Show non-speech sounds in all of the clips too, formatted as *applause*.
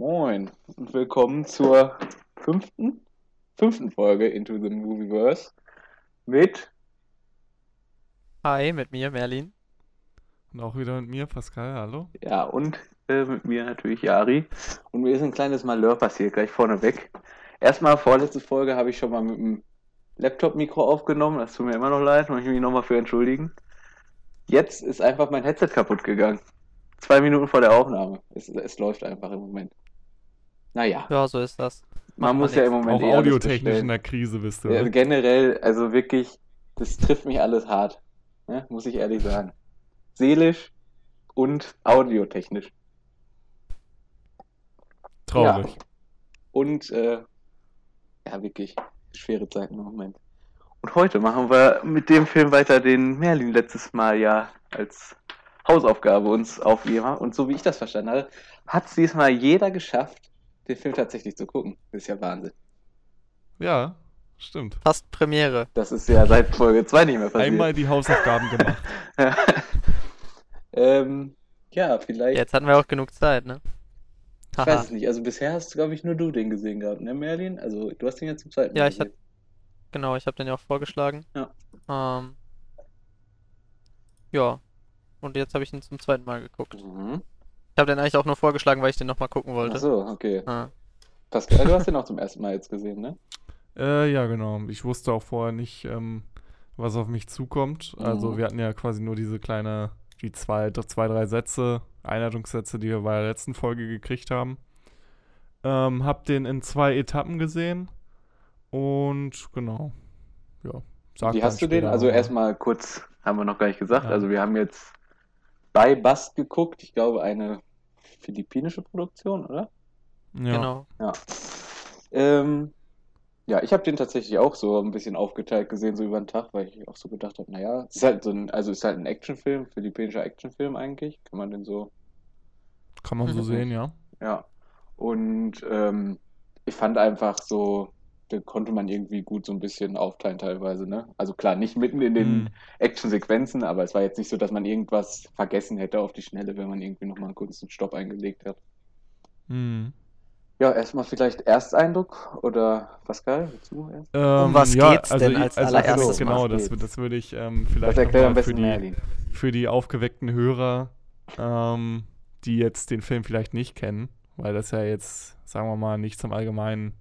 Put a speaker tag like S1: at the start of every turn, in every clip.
S1: moin und willkommen zur fünften, fünften Folge Into the Movieverse mit
S2: Hi, mit mir, Merlin.
S3: Und auch wieder mit mir, Pascal, hallo.
S1: Ja, und äh, mit mir natürlich Yari. Und mir ist ein kleines Malheur passiert, gleich vorneweg. Erstmal, vorletzte Folge habe ich schon mal mit dem Laptop-Mikro aufgenommen. Das tut mir immer noch leid, muss ich mich nochmal für entschuldigen. Jetzt ist einfach mein Headset kaputt gegangen. Zwei Minuten vor der Aufnahme. Es, es läuft einfach im Moment. Naja.
S2: Ja, so ist das.
S1: Man, man muss ja im Moment
S3: auch audiotechnisch in der Krise bist du.
S1: Ja, generell, also wirklich, das trifft mich alles hart. Ne? Muss ich ehrlich sagen. Seelisch und audiotechnisch.
S3: Traurig.
S1: Ja. Und äh, ja, wirklich schwere Zeiten im Moment. Und heute machen wir mit dem Film weiter, den Merlin letztes Mal ja als Hausaufgabe uns aufgegeben hat. Und so wie ich das verstanden habe, hat es diesmal jeder geschafft, den Film tatsächlich zu gucken. Das ist ja Wahnsinn.
S3: Ja, stimmt.
S2: Fast Premiere.
S1: Das ist ja seit Folge 2 nicht mehr passiert.
S3: Einmal die Hausaufgaben gemacht.
S1: ja. *laughs* ähm, ja, vielleicht.
S2: Jetzt hatten wir auch genug Zeit, ne?
S1: Ich Haha. weiß es nicht. Also bisher hast, glaube ich, nur du den gesehen gehabt, ne, Merlin? Also du hast den ja zum zweiten
S2: Mal Ja, ich habe Genau, ich habe den ja auch vorgeschlagen.
S1: Ja.
S2: Ähm, ja. Und jetzt habe ich ihn zum zweiten Mal geguckt.
S1: Mhm.
S2: Ich habe den eigentlich auch nur vorgeschlagen, weil ich den nochmal gucken wollte.
S1: Ach so, okay.
S2: Ah.
S1: Pascal, du hast den auch zum ersten Mal jetzt gesehen, ne?
S3: Äh, ja, genau. Ich wusste auch vorher nicht, ähm, was auf mich zukommt. Also, mhm. Also wir hatten ja quasi nur diese kleine, die zwei, zwei drei Sätze, Einleitungssätze, die wir bei der letzten Folge gekriegt haben. Ähm, hab den in zwei Etappen gesehen. Und genau. Ja.
S1: Wie hast du den? Also erstmal kurz, haben wir noch gar nicht gesagt. Ja. Also wir haben jetzt bei Bast geguckt. Ich glaube, eine philippinische Produktion, oder?
S3: Ja.
S2: Genau.
S1: Ja. Ähm, ja, ich habe den tatsächlich auch so ein bisschen aufgeteilt gesehen, so über den Tag, weil ich auch so gedacht habe, naja, es ist halt so ein, also ist halt ein Actionfilm, philippinischer Actionfilm eigentlich. Kann man den so.
S3: Kann man so sehen, ja.
S1: Ja. Und ähm, ich fand einfach so, da konnte man irgendwie gut so ein bisschen aufteilen teilweise, ne? Also klar, nicht mitten in den mhm. Actionsequenzen, aber es war jetzt nicht so, dass man irgendwas vergessen hätte auf die Schnelle, wenn man irgendwie nochmal einen kurzen Stopp eingelegt hat.
S3: Mhm.
S1: Ja, erstmal vielleicht Ersteindruck oder Pascal, willst erst?
S2: Ähm, um was
S3: ja,
S2: geht's
S3: also
S2: denn als also, allererstes?
S3: Genau, das, das würde ich ähm, vielleicht für die, für die aufgeweckten Hörer, ähm, die jetzt den Film vielleicht nicht kennen, weil das ja jetzt, sagen wir mal, nicht zum allgemeinen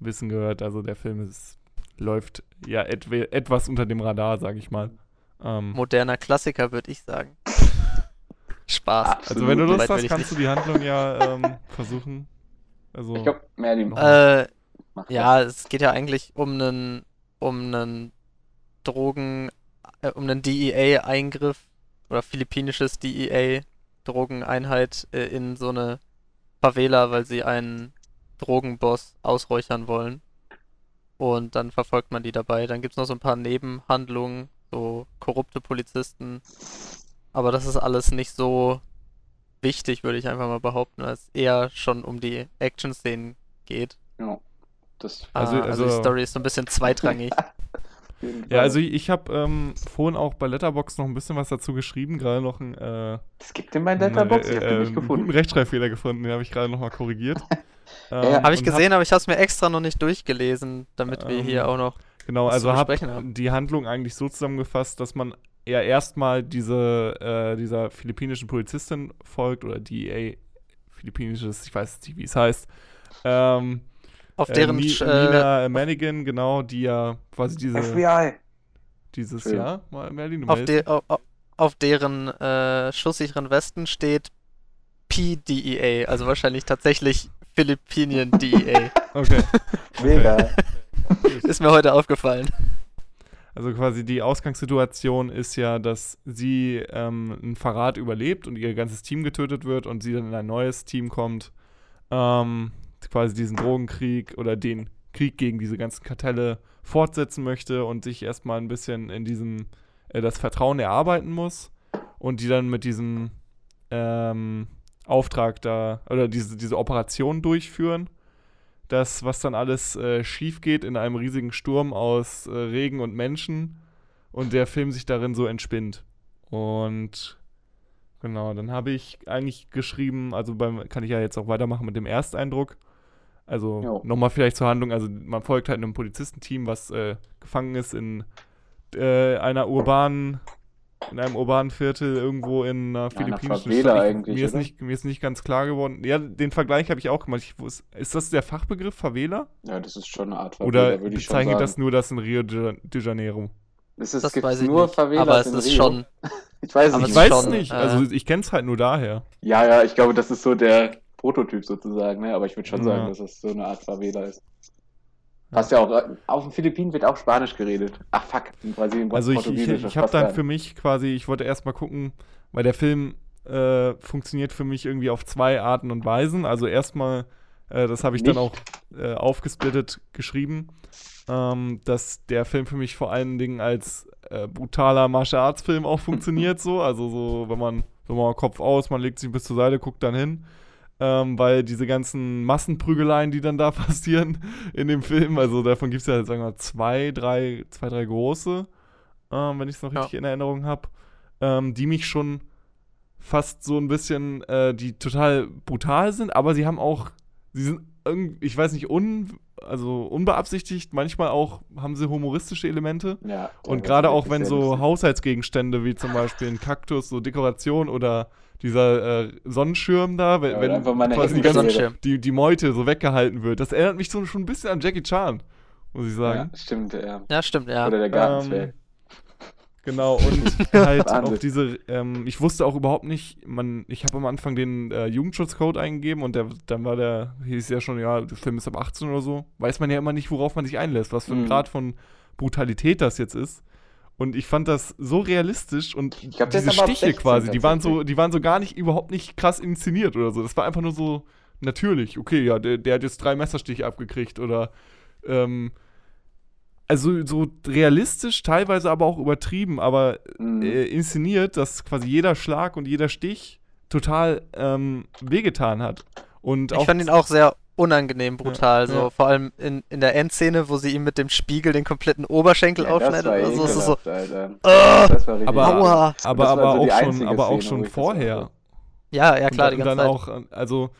S3: Wissen gehört. Also der Film ist, läuft ja et etwas unter dem Radar, sage ich mal.
S2: Ähm, Moderner Klassiker, würde ich sagen. *laughs* Spaß.
S3: Absolut. Also wenn du Lust hast, kannst du die Handlung ja ähm, versuchen. Also,
S1: ich glaube, mehr die
S2: äh, Ja, es geht ja eigentlich um einen um einen Drogen, äh, um einen DEA-Eingriff oder philippinisches DEA-Drogeneinheit äh, in so eine Favela, weil sie einen Drogenboss ausräuchern wollen. Und dann verfolgt man die dabei. Dann gibt es noch so ein paar Nebenhandlungen, so korrupte Polizisten. Aber das ist alles nicht so wichtig, würde ich einfach mal behaupten, weil es eher schon um die Action-Szenen geht.
S1: Ja. Das
S2: also, ah, also, also, die Story ist so ein bisschen zweitrangig. *laughs*
S3: ja, also ich, ich habe ähm, vorhin auch bei Letterbox noch ein bisschen was dazu geschrieben, gerade noch ein. Äh,
S1: es gibt den bei Letterbox, ich habe den nicht gefunden.
S3: Einen guten Rechtschreibfehler gefunden, den habe ich gerade nochmal korrigiert. *laughs*
S2: ähm, habe ich gesehen, hab, aber ich habe es mir extra noch nicht durchgelesen, damit ähm, wir hier ähm, auch noch.
S3: Genau, also habe die Handlung eigentlich so zusammengefasst, dass man er erstmal diese, äh, dieser philippinischen Polizistin folgt oder DEA, philippinisches, ich weiß nicht, wie es heißt. Ähm,
S2: Auf deren
S3: äh, Ni Nina äh, Manigan, genau, die ja quasi diese.
S1: FBI!
S3: Dieses Schön. Jahr, Merlin,
S2: auf, de auf, auf, deren äh, schusssicheren Westen steht PDEA, also wahrscheinlich tatsächlich Philippinien DEA. *laughs*
S3: okay.
S1: Mega.
S2: Ist mir heute aufgefallen.
S3: Also quasi die Ausgangssituation ist ja, dass sie ähm, einen Verrat überlebt und ihr ganzes Team getötet wird und sie dann in ein neues Team kommt, ähm, quasi diesen Drogenkrieg oder den Krieg gegen diese ganzen Kartelle fortsetzen möchte und sich erstmal ein bisschen in diesem äh, das Vertrauen erarbeiten muss und die dann mit diesem ähm, Auftrag da oder diese, diese Operation durchführen das, was dann alles äh, schief geht in einem riesigen Sturm aus äh, Regen und Menschen und der Film sich darin so entspinnt. Und Genau, dann habe ich eigentlich geschrieben, also beim, kann ich ja jetzt auch weitermachen mit dem Ersteindruck. Also nochmal vielleicht zur Handlung, also man folgt halt einem Polizistenteam, was äh, gefangen ist in äh, einer urbanen, in einem urbanen Viertel irgendwo in einer philippinischen
S1: Favela
S3: Stadt. Ich-
S1: eigentlich,
S3: mir, ist
S1: oder?
S3: nicht, mir ist nicht ganz klar geworden. Ja, den Vergleich habe ich auch gemacht. Ich, wus- ist das der Fachbegriff, Favela?
S1: Ja, das ist schon eine Art
S3: Oder
S1: würde ich schon
S3: bezeichnet
S1: sagen.
S3: das nur das in Rio de, Janeiro?
S1: Es ist,
S2: Das
S1: gibt's
S2: weiß ich
S1: nur
S2: nicht.
S1: Favelas
S2: aber es
S1: in
S2: ist
S1: Rio.
S2: schon. *laughs*
S1: Ich weiß
S2: aber
S1: es
S3: Ich
S1: nicht.
S2: ist
S3: weiß
S2: schon,
S3: nicht,
S2: äh,
S3: also ich kenne es halt nur daher.
S1: Ja, ja, ich glaube, das ist so der Prototyp sozusagen, ne? aber ich würde schon
S3: Ja.
S1: sagen, dass es so eine Art Favela ist. Passt ja auch, auf den Philippinen wird auch Spanisch geredet. Ach fuck, in Brasilien
S3: Also ich, ich, ich habe dann für mich quasi, ich wollte erstmal gucken, weil der Film äh, funktioniert für mich irgendwie auf zwei Arten und Weisen. Also erstmal, äh, das habe ich dann
S1: Nicht.
S3: auch äh, aufgesplittet geschrieben, ähm, dass der Film für mich vor allen Dingen als äh, brutaler Martial Arts Film auch *laughs* funktioniert so. Also so, wenn man, wenn man Kopf aus, man legt sich bis zur Seite, guckt dann hin. Ähm, weil diese ganzen Massenprügeleien, die dann da *laughs* passieren in dem Film, also davon gibt es ja, sagen wir mal, zwei, drei, zwei, drei große, ähm, wenn ich es noch
S2: Ja.
S3: richtig in Erinnerung habe, ähm, die mich schon fast so ein bisschen, äh, die total brutal sind, aber sie haben auch, sie sind irgendwie, ich weiß nicht, un, also unbeabsichtigt, manchmal auch haben sie humoristische Elemente.
S1: Ja,
S3: Und gerade auch wenn so. Haushaltsgegenstände wie zum Beispiel ein Kaktus, so Dekoration oder dieser äh, Sonnenschirm da, wenn,
S1: Ja,
S3: wenn quasi die, ganze,
S2: Sonnenschirm.
S3: die, die Meute so weggehalten wird, das erinnert mich so schon ein bisschen an Jackie Chan, muss ich sagen.
S1: Ja, stimmt, ja.
S2: Ja, stimmt, ja.
S1: Oder der Gartenzwerg.
S3: Genau, und *laughs* halt auch diese, ähm, ich wusste auch überhaupt nicht, man, ich habe am Anfang den äh, Jugendschutzcode eingegeben und der, dann war der, hieß ja schon, ja, der Film ist ab 18 oder so. Weiß man ja immer nicht, worauf man sich einlässt, was für ein
S1: Mhm.
S3: Grad von Brutalität das jetzt ist. Und ich fand das so realistisch und
S1: glaub,
S3: diese Stiche
S1: 16
S3: quasi, die waren so, die waren so gar nicht, überhaupt nicht krass inszeniert oder so. Das war einfach nur so natürlich. Okay, ja, der, der hat jetzt drei Messerstiche abgekriegt oder ähm, also so realistisch, teilweise aber auch übertrieben, aber
S1: Mhm.
S3: äh, inszeniert, dass quasi jeder Schlag und jeder Stich total ähm, wehgetan hat. Und
S2: Ich fand ihn auch sehr unangenehm brutal, so
S3: ja.
S2: vor allem in, in der Endszene, wo sie ihm mit dem Spiegel den kompletten Oberschenkel
S1: Ja, das
S2: aufschneidet.
S1: war
S2: so, so,
S1: Alter.
S2: Ah!
S1: Das war
S3: Aber-
S2: aua.
S3: aber,
S1: das war
S3: aber,
S1: so die
S3: auch schon, aber auch
S1: Szene,
S3: schon vorher.
S2: Ja, ja klar, die
S3: und
S2: ganze
S3: dann
S2: Zeit.
S3: auch, äh, also,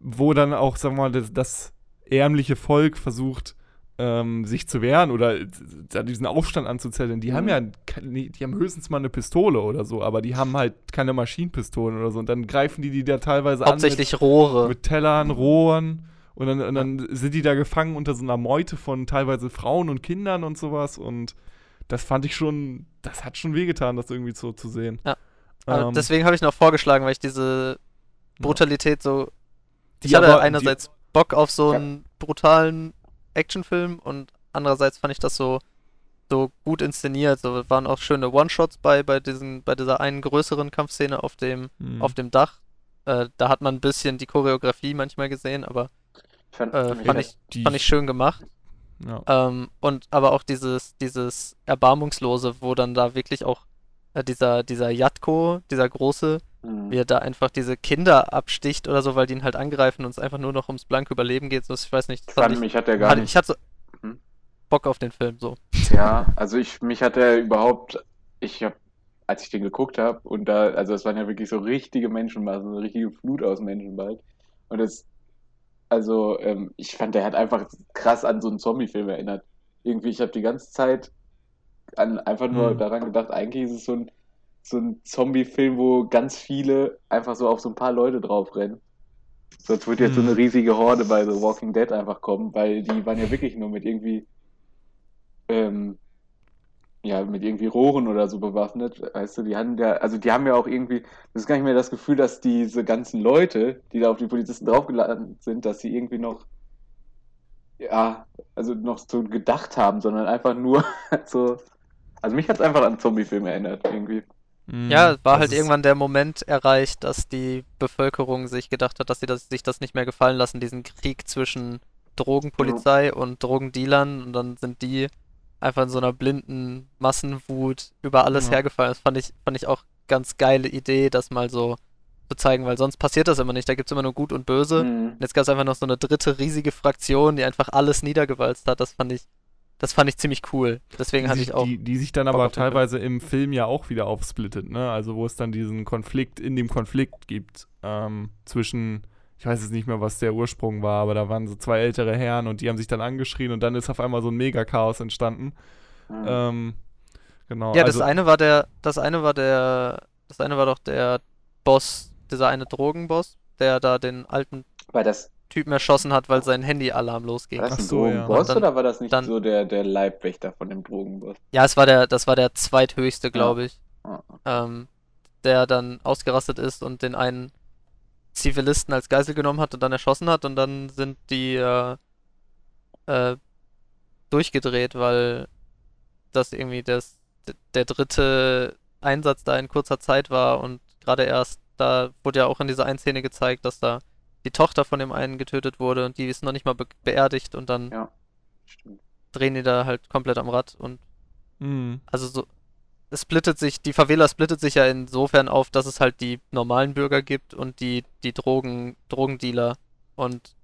S3: wo dann auch, sagen wir mal, das, das ärmliche Volk versucht, ähm, sich zu wehren oder äh, da diesen Aufstand anzuzetteln. Die haben
S1: Mhm.
S3: ja, keine- die haben höchstens mal eine Pistole oder so, aber die haben halt keine Maschinenpistolen oder so. Und dann greifen die die da teilweise
S2: Hauptsächlich
S3: an
S2: Rohre.
S3: mit, Tellern, Rohren. Und dann, und dann sind die da gefangen unter so einer Meute von teilweise Frauen und Kindern und sowas. Und das fand ich schon, das hat schon wehgetan, das irgendwie so zu sehen.
S2: Ja.
S3: Ähm,
S2: deswegen habe ich noch vorgeschlagen, weil ich diese Brutalität so.
S3: die
S2: Ich hatte
S3: aber- die-
S2: einerseits Bock auf so
S1: Ja.
S2: einen brutalen Actionfilm und andererseits fand ich das so so gut inszeniert. So es waren auch schöne One-Shots bei bei diesen bei dieser einen größeren Kampfszene auf dem
S3: Mhm.
S2: auf dem Dach. Äh, da hat man ein bisschen die Choreografie manchmal gesehen, aber
S1: fand,
S2: äh, fand ich
S3: die-
S2: fand ich schön gemacht.
S3: ja.
S2: Ähm, und aber auch dieses, dieses Erbarmungslose, wo dann da wirklich auch äh, dieser, dieser Jatko, dieser große,
S1: Mhm.
S2: wie er da einfach diese Kinder absticht oder so, weil die ihn halt angreifen und es einfach nur noch ums blanke Überleben geht. So, ich weiß nicht, das
S1: fand
S2: ich,
S1: mich hat er gar
S2: hatte,
S1: nicht.
S2: ich hatte so
S1: Mhm.
S2: Bock auf den Film, so.
S1: Ja, also ich, mich hat er überhaupt, ich habe, als ich den geguckt habe, und da, also es waren ja wirklich so richtige Menschenmassen, so eine richtige Flut aus Menschen bald. Und das, also ähm, ich fand, der hat einfach krass an so einen Zombie-Film erinnert. Irgendwie, ich habe die ganze Zeit an, einfach nur
S3: Mhm.
S1: daran gedacht, eigentlich ist es so ein, so ein Zombie-Film, wo ganz viele einfach so auf so ein paar Leute draufrennen. Sonst wird jetzt so
S3: Mhm.
S1: eine riesige Horde bei The Walking Dead einfach kommen, weil die waren ja wirklich nur mit irgendwie ähm, ja, mit irgendwie Rohren oder so bewaffnet, weißt du, die haben ja, also die haben ja auch irgendwie, das ist gar nicht mehr das Gefühl, dass diese ganzen Leute, die da auf die Polizisten draufgeladen sind, dass sie irgendwie noch, ja, also noch so gedacht haben, sondern einfach nur *laughs* so, also mich hat es einfach an Zombie-Film erinnert, irgendwie.
S2: Ja, war
S3: Das
S2: halt irgendwann der Moment erreicht, dass die Bevölkerung sich gedacht hat, dass sie das, sich das nicht mehr gefallen lassen, diesen Krieg zwischen Drogenpolizei und Drogendealern und dann sind die einfach in so einer blinden Massenwut über alles
S3: Ja.
S2: hergefallen. Das fand ich, fand ich auch ganz geile Idee, das mal so zu zeigen, weil sonst passiert das immer nicht. Da gibt es immer nur Gut und Böse.
S1: Mhm.
S2: Und jetzt gab es einfach noch so eine dritte riesige Fraktion, die einfach alles niedergewalzt hat. Das fand ich, das fand ich ziemlich cool. Deswegen
S3: die
S2: hatte
S3: sich,
S2: ich auch.
S3: Die, die sich dann
S2: Bock
S3: aber teilweise im Film ja auch wieder aufsplittet, ne? Also wo es dann diesen Konflikt in dem Konflikt gibt ähm, zwischen, ich weiß jetzt nicht mehr, was der Ursprung war, aber da waren so zwei ältere Herren und die haben sich dann angeschrien und dann ist auf einmal so ein Mega-Chaos entstanden.
S1: Mhm.
S3: Ähm, genau.
S2: ja,
S3: also,
S2: das eine war der, das eine war der, das eine war doch der Boss, dieser eine Drogenboss, der da den alten
S1: War das,
S2: Typen erschossen hat, weil sein Handyalarm losging.
S1: war das ein
S3: so, ja.
S1: Drogenboss
S2: dann-
S1: oder war das nicht
S2: dann-
S1: so der, der Leibwächter von dem Drogenboss?
S2: Ja, es war der, das war der zweithöchste, glaube ich,
S1: Ah,
S2: ähm, der dann ausgerastet ist und den einen Zivilisten als Geisel genommen hat und dann erschossen hat und dann sind die äh, äh, durchgedreht, weil das irgendwie das, der dritte Einsatz da in kurzer Zeit war und gerade erst, da wurde ja auch in dieser einen Szene gezeigt, dass da die Tochter von dem einen getötet wurde und die ist noch nicht mal be beerdigt und dann
S1: Ja.
S2: Drehen die da halt komplett am Rad und
S3: mh,
S2: also so, es splittet sich, die Favela splittet sich ja insofern auf, dass es halt die normalen Bürger gibt und die, die Drogen, Drogendealer. Und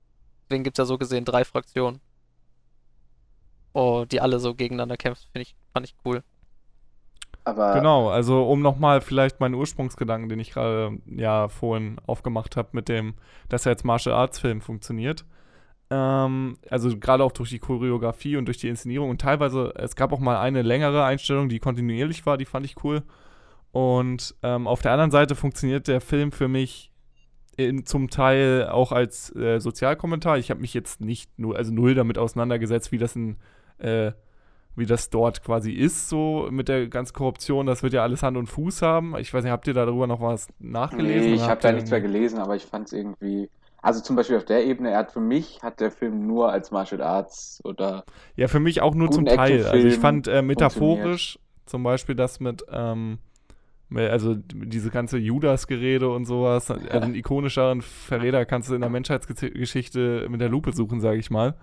S2: deswegen gibt es ja so gesehen drei Fraktionen. Oh, die alle so gegeneinander kämpfen, finde ich, fand ich cool.
S1: Aber
S3: Genau, also um nochmal vielleicht meinen Ursprungsgedanken, den ich gerade ja vorhin aufgemacht habe, mit dem, dass er als Martial Arts Film funktioniert. Ähm, also gerade auch durch die Choreografie und durch die Inszenierung und teilweise, es gab auch mal eine längere Einstellung, die kontinuierlich war, die fand ich cool. Und ähm, auf der anderen Seite funktioniert der Film für mich in, zum Teil auch als äh, Sozialkommentar. Ich habe mich jetzt nicht nur, also null damit auseinandergesetzt, wie das in äh, wie das dort quasi ist, so mit der ganzen Korruption. Das wird ja alles Hand und Fuß haben. Ich weiß nicht, habt ihr darüber noch was nachgelesen?
S1: Nee, ich habe da nichts mehr gelesen, aber ich fand es irgendwie. Also zum Beispiel auf der Ebene, er hat für mich, hat der Film nur als Martial Arts oder
S3: Ja, für mich auch nur zum Teil. Also ich fand äh, metaphorisch zum Beispiel das mit, ähm, also diese ganze Judas-Gerede und sowas. *laughs* Also einen ikonischeren Verräter kannst du in der Menschheitsgeschichte mit der Lupe suchen, sage ich mal.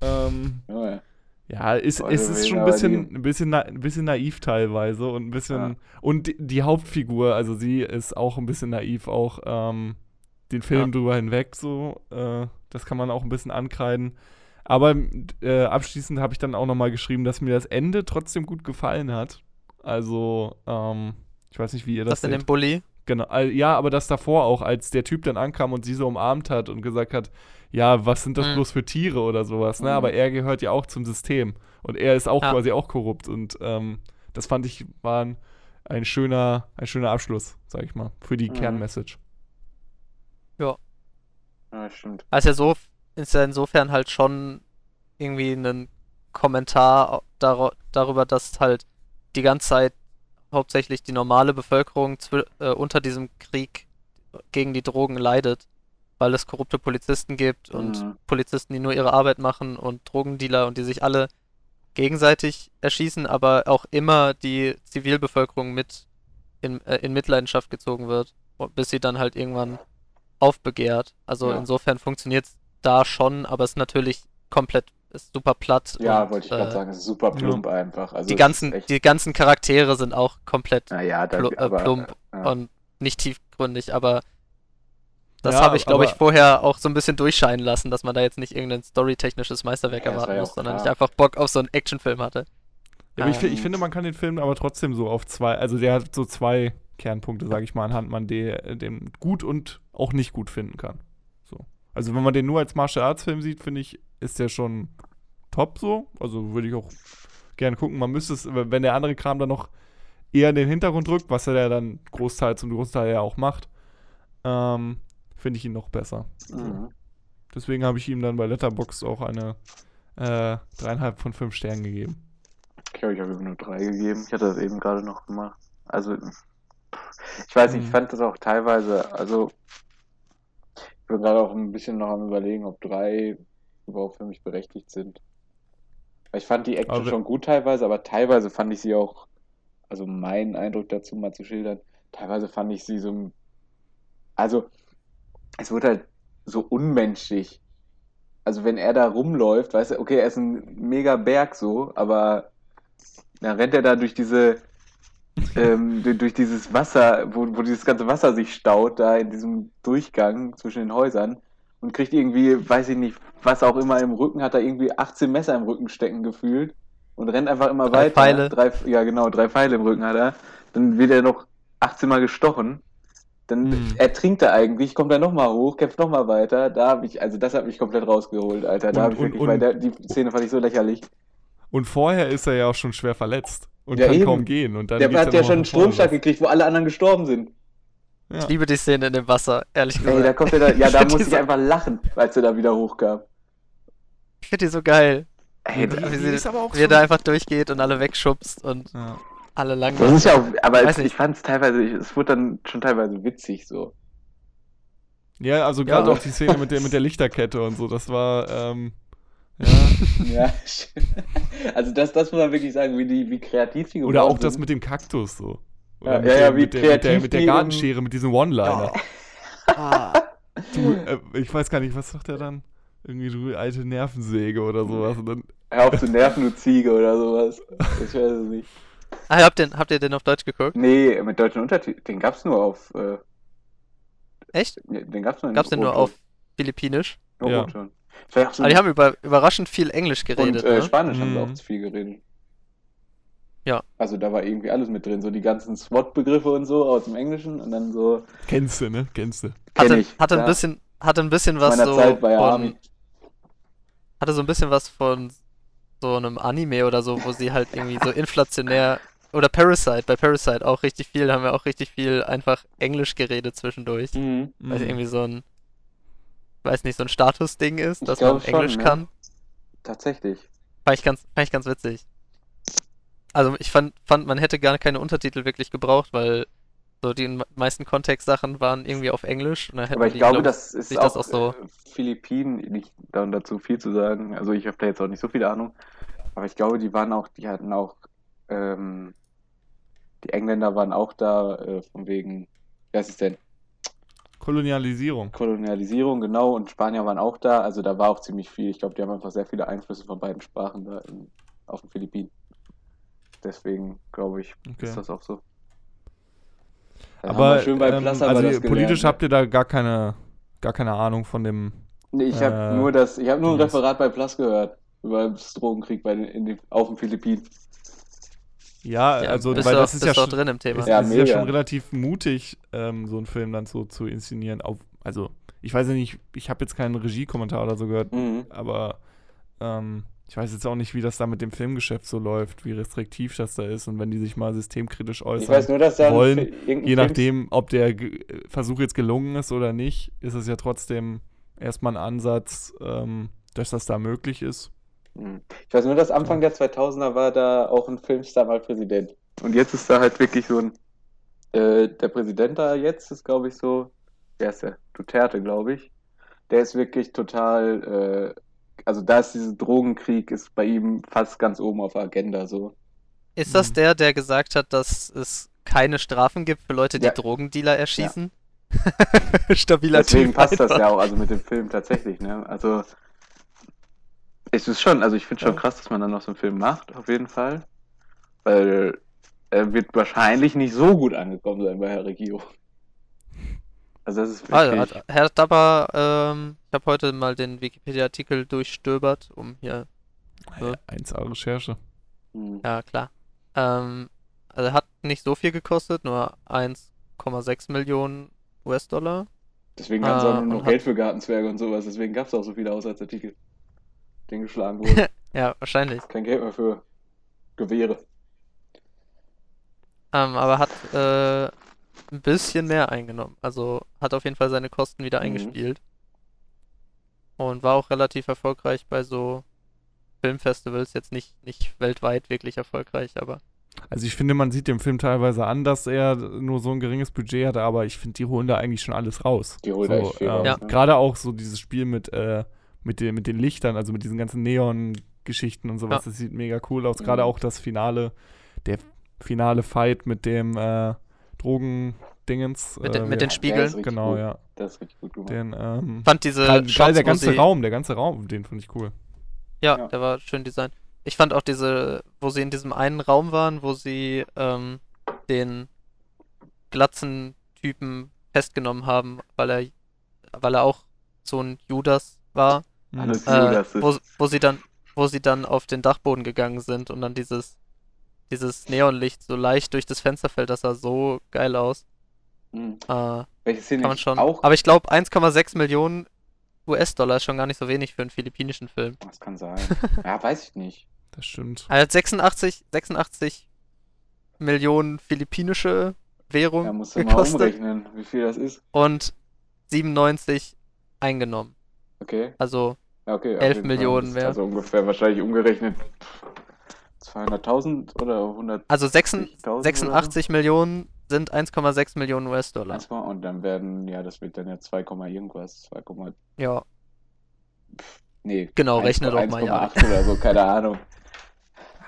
S3: Ähm,
S1: ja, ja.
S3: Ja, ist,
S1: Boah,
S3: es ist schon ein bisschen, ein bisschen, na, ein bisschen naiv teilweise und ein bisschen.
S1: Ja.
S3: Und die, die Hauptfigur, also sie ist auch ein bisschen naiv, auch ähm, den Film
S2: Ja.
S3: drüber hinweg so. Äh, das kann man auch ein bisschen ankreiden. Aber äh, abschließend habe ich dann auch nochmal geschrieben, dass mir das Ende trotzdem gut gefallen hat. Also, ähm, ich weiß nicht, wie ihr das,
S2: Das in
S3: seht.
S2: dem Bulli.
S3: Genau, all- ja, aber das davor auch, als der Typ dann ankam und sie so umarmt hat und gesagt hat, ja, was sind das
S2: Mhm.
S3: bloß für Tiere oder sowas, ne?
S1: Mhm.
S3: Aber er gehört ja auch zum System und er ist auch
S2: Ja.
S3: quasi auch korrupt und ähm, das fand ich war ein, ein schöner, ein schöner Abschluss, sag ich mal, für die
S1: Mhm.
S3: Kernmessage.
S1: ja, stimmt.
S2: Also ja so ist ja insofern halt schon irgendwie ein Kommentar dar darüber, dass halt die ganze Zeit hauptsächlich die normale Bevölkerung äh, unter diesem Krieg gegen die Drogen leidet, weil es korrupte Polizisten gibt und
S1: Mhm.
S2: Polizisten, die nur ihre Arbeit machen und Drogendealer und die sich alle gegenseitig erschießen, aber auch immer die Zivilbevölkerung mit in, äh, in Mitleidenschaft gezogen wird, und bis sie dann halt irgendwann aufbegehrt. Also
S1: Ja.
S2: insofern funktioniert es da schon, aber es ist natürlich komplett, ist super platt.
S1: Ja,
S2: und,
S1: wollte ich gerade
S2: äh,
S1: sagen, es ist super plump einfach. Also
S2: Die ganzen,
S1: echt,
S2: die ganzen Charaktere sind auch komplett
S1: naja, da,
S2: plu äh,
S1: aber,
S2: plump
S1: ja.
S2: und nicht tiefgründig, aber das
S3: Ja,
S2: habe ich, glaube ich, vorher auch so ein bisschen durchscheinen lassen, dass man da jetzt nicht irgendein storytechnisches Meisterwerk
S1: Ja,
S2: erwarten
S1: ja
S2: muss, sondern
S1: klar.
S2: ich einfach Bock auf so einen Actionfilm hatte.
S3: Ja, ich, fi-
S2: Ähm.
S3: ich finde, man kann den Film aber trotzdem so auf zwei, also der hat so zwei Kernpunkte, sage ich mal, anhand man de, den gut und auch nicht gut finden kann. So. Also wenn man den nur als Martial Arts Film sieht, finde ich, ist der schon top so. Also würde ich auch gerne gucken. Man müsste es, wenn der andere Kram dann noch eher in den Hintergrund rückt, was er ja dann Großteil zum Großteil ja auch macht, ähm, finde ich ihn noch besser.
S1: Mhm.
S3: Deswegen habe ich ihm dann bei Letterboxd auch eine äh, dreieinhalb von fünf Sternen gegeben.
S1: Okay, ich habe ihm nur drei gegeben. Ich hatte das eben gerade noch gemacht. Also, ich weiß nicht, ich
S3: Mhm.
S1: fand das auch teilweise, also, ich bin gerade auch ein bisschen noch am überlegen, ob drei überhaupt für mich berechtigt sind. Ich fand die Action
S3: Aber-
S1: schon gut teilweise, aber teilweise fand ich sie auch, also meinen Eindruck dazu mal zu schildern, teilweise fand ich sie so, also, es wurde halt so unmenschlich. Also wenn er da rumläuft, weißt du, okay, er ist ein mega Berg so, aber dann rennt er da durch diese, ähm, durch, dieses Wasser, wo, wo dieses ganze Wasser sich staut, da in diesem Durchgang zwischen den Häusern und kriegt irgendwie, weiß ich nicht, was auch immer im Rücken, hat er irgendwie 18 Messer im Rücken stecken gefühlt und rennt einfach immer
S2: Drei
S1: weiter.
S2: Pfeile.
S1: Drei, ja, genau, drei Pfeile im Rücken hat er. Dann wird er noch 18 Mal gestochen. Dann
S3: Mhm.
S1: ertrinkt er eigentlich, kommt er nochmal hoch, kämpft nochmal weiter. Da habe ich, also das hat mich komplett rausgeholt, Alter. Da habe ich
S3: und-
S1: wirklich,
S3: und-
S1: weil der, die Szene fand ich so lächerlich.
S3: Und vorher ist er ja auch schon schwer verletzt und
S1: Ja,
S3: kann
S1: eben.
S3: kaum gehen. Und dann
S1: Der hat ja schon einen Stromschlag gekriegt, wo alle anderen gestorben sind.
S3: Ja.
S2: Ich liebe die Szene in dem Wasser, ehrlich gesagt.
S1: Ey, da kommt er da, ja, da *laughs* musste ich
S2: so-
S1: einfach lachen, als er da wieder hochkam.
S2: Ich finde die so geil.
S1: Ey,
S3: Die-
S2: wie sie-
S3: ist aber auch
S2: Wie er
S3: schon-
S2: da einfach durchgeht und alle wegschubst und
S3: Ja.
S2: alle lang.
S1: das ist ja auch, aber
S2: nicht.
S1: ich fand es teilweise, ich, es wurde dann schon teilweise witzig so.
S3: Ja, also gerade
S1: Ja.
S3: auch die Szene mit der, mit der Lichterkette und so, das war, ähm, ja.
S1: Ja, *laughs* also das, das muss man wirklich sagen, wie, die, wie kreativ die
S3: Oder auch
S1: geworden
S3: das
S1: sind.
S3: mit dem Kaktus so. Oder
S1: Ja,
S3: mit,
S1: ja, wie
S3: mit, der, mit, der,
S1: kreativ
S3: mit der Gartenschere, mit diesem One-Liner. *laughs*
S2: Ah,
S3: Du, äh, ich weiß gar nicht, was sagt er dann? Irgendwie du alte Nervensäge oder sowas. Und dann,
S1: Hör auf zu nerven, du Ziege oder sowas. Ich weiß es nicht.
S2: Ah, habt, ihr, habt ihr den auf Deutsch geguckt?
S1: Nee, mit deutschen Untertiteln. Den gab's nur auf. Äh,
S2: Echt?
S1: den gab's nur in
S2: Gab's den nur auf Philippinisch?
S1: Nur
S3: Ja.
S2: Aber die haben über, überraschend viel Englisch
S1: und
S2: geredet.
S1: äh,
S2: ne?
S1: Spanisch haben sie
S3: Mhm.
S1: auch zu viel geredet.
S2: Ja.
S1: Also da war irgendwie alles mit drin. So die ganzen SWAT-Begriffe und so aus dem Englischen und dann so.
S3: kennst du, ne? Kennst du.
S1: Kenn
S2: Hatte,
S1: ich.
S2: hatte, ein
S1: ja.
S2: bisschen, hatte ein bisschen was
S1: meiner
S2: so
S1: Zeit bei
S2: von,
S1: Army.
S2: hatte so ein bisschen was von so einem Anime oder so, wo sie halt irgendwie so inflationär oder Parasite, bei Parasite auch richtig viel, da haben wir auch richtig viel einfach Englisch geredet zwischendurch,
S1: Mhm.
S2: weil
S3: Mhm.
S2: irgendwie so ein weiß nicht, so ein Statusding ist,
S1: Ich
S2: dass man
S1: glaube schon,
S2: Englisch
S1: ne?
S2: kann.
S1: Tatsächlich.
S2: Fand ich ganz, fand ich ganz witzig. Also ich fand, fand, man hätte gar keine Untertitel wirklich gebraucht, weil so die me- meisten Kontextsachen waren irgendwie auf Englisch und dann
S1: Aber ich
S2: die,
S1: glaube,
S2: glaub
S1: das ist auch,
S2: das auch so-
S1: äh, Philippinen, nicht da dazu viel zu sagen. Also ich habe da jetzt auch nicht so viel Ahnung. Aber ich glaube, die waren auch, die hatten auch, ähm, die Engländer waren auch da, äh, von wegen, wie heißt es denn?
S3: Kolonialisierung.
S1: Kolonialisierung, genau, und Spanier waren auch da. Also da war auch ziemlich viel. Ich glaube, die haben einfach sehr viele Einflüsse von beiden Sprachen da in, auf den Philippinen. Deswegen glaube ich,
S3: Okay.
S1: ist das auch so. Dann
S3: Aber
S1: schön bei
S3: ähm, also politisch
S1: gelernt,
S3: habt ihr da gar keine, gar keine Ahnung von dem.
S1: Nee, ich habe
S3: Äh,
S1: nur das, ich habe nur ein. Referat bei Plus gehört über das Drogenkrieg bei den, in den, auf den Philippinen.
S3: Ja,
S2: ja,
S3: also weil
S2: du
S3: das
S2: auch-
S3: ist ja
S2: auch
S3: schon,
S2: drin im Thema.
S3: es
S1: Ja,
S3: ist ja schon relativ mutig, ähm, so einen Film dann so zu inszenieren. Auf, also ich weiß ja nicht, ich habe jetzt keinen Regiekommentar oder so gehört,
S1: Mhm.
S3: aber ähm, ich weiß jetzt auch nicht, wie das da mit dem Filmgeschäft so läuft, wie restriktiv das da ist und wenn die sich mal systemkritisch
S1: Ich
S3: äußern.
S1: weiß nur, dass da ein
S3: wollen, Je nachdem, ob der Versuch jetzt gelungen ist oder nicht, ist es ja trotzdem erstmal ein Ansatz, ähm, dass das da möglich ist.
S1: Mhm. Ich weiß nur, dass Anfang der 2000er war da auch ein Filmstar mal Präsident. Und jetzt ist da halt wirklich so ein, äh, der Präsident da jetzt ist, glaube ich, so, wer ist der? Duterte, glaube ich. Der ist wirklich total, äh, also da ist dieser Drogenkrieg, ist bei ihm fast ganz oben auf der Agenda, so.
S2: Ist das
S3: Mhm.
S2: der, der gesagt hat, dass es keine Strafen gibt für Leute, die
S1: Ja.
S2: Drogendealer erschießen? *laughs* Stabiler
S1: Deswegen
S2: Typ
S1: passt das
S2: einfach.
S1: ja auch, also mit dem Film tatsächlich, ne? Also, es ist schon, also ich finde schon
S3: Ja.
S1: krass, dass man dann noch so einen Film macht, auf jeden Fall. Weil er wird wahrscheinlich nicht so gut angekommen sein bei der Regierung. Also das ist
S2: Ah,
S1: wirklich,
S2: hat, Herr Dabber, ähm, ich habe heute mal den Wikipedia-Artikel durchstöbert, um hier, Ja.
S3: 1A Recherche.
S1: hm.
S2: ja klar. Ähm, also hat nicht so viel gekostet, nur 1,6 Millionen US-Dollar.
S1: deswegen haben sie auch
S2: Ah,
S1: nur noch Geld für Gartenzwerge und sowas, deswegen gab es auch so viele Haushaltsartikel, den geschlagen wurden. *laughs*
S2: Ja, wahrscheinlich.
S1: Kein Geld mehr für Gewehre.
S2: Ähm, aber hat äh, ein bisschen mehr eingenommen. Also hat auf jeden Fall seine Kosten wieder
S1: Mhm.
S2: eingespielt. Und war auch relativ erfolgreich bei so Filmfestivals. Jetzt nicht, nicht weltweit wirklich erfolgreich, aber
S3: Also ich finde, man sieht dem Film teilweise an, dass er nur so ein geringes Budget hatte, aber ich finde, die holen da eigentlich schon alles raus.
S1: Die holen
S3: so,
S1: da echt viel
S3: ähm,
S1: raus,
S2: Ja.
S1: ne?
S3: Gerade auch so dieses Spiel mit, äh, mit, den, mit den Lichtern, also mit diesen ganzen Neon-Geschichten und sowas,
S2: Ja.
S3: das sieht mega cool aus. Gerade
S1: Mhm.
S3: auch das Finale, der finale Fight mit dem äh, Drogendingens.
S2: mit, den-
S3: äh,
S2: mit den Spiegeln.
S3: Genau,
S1: gut.
S3: ja.
S1: Das ist richtig gut gemacht.
S3: Den, ähm,
S2: Fand diese
S3: gerade
S2: Shots,
S3: der ganze Raum, der ganze Raum, den fand ich cool.
S2: Ja,
S1: Ja.
S2: der war schön designt. Ich fand auch diese, wo sie in diesem einen Raum waren, wo sie ähm, den glatzen Typen festgenommen haben, weil er, weil er auch so ein Judas war.
S1: Alles
S3: Mhm.
S2: Äh,
S1: Judas ist.
S2: wo, wo sie dann, wo sie dann auf den Dachboden gegangen sind und dann dieses, dieses Neonlicht so leicht durch das Fenster fällt, das sah so geil aus.
S1: Hm.
S2: Äh,
S1: Welche Szene
S2: kann man schon.
S1: auch.
S2: Aber ich glaube, 1,6 Millionen US-Dollar ist schon gar nicht so wenig für einen philippinischen Film.
S1: Das kann sein. *laughs* ja, weiß ich nicht.
S3: Das stimmt.
S2: Er hat 86, 86 Millionen philippinische Währung
S1: Da musst du mal umrechnen, wie viel das ist.
S2: und 97 eingenommen.
S1: Okay.
S2: Also
S1: Ja, okay. auf
S2: 11
S1: jeden Fall.
S2: Millionen wert.
S1: Also ungefähr wahrscheinlich umgerechnet 200.000 oder 100.
S2: Also
S1: 86
S2: 86 Millionen sind 1,6 Millionen US-Dollar.
S1: Und dann werden, ja, das wird dann ja 2, irgendwas. 2,
S2: Ja,
S1: nee.
S2: Genau,
S1: 1,
S2: rechne doch mal, ja.
S1: 1,8 oder so, keine Ahnung. *laughs*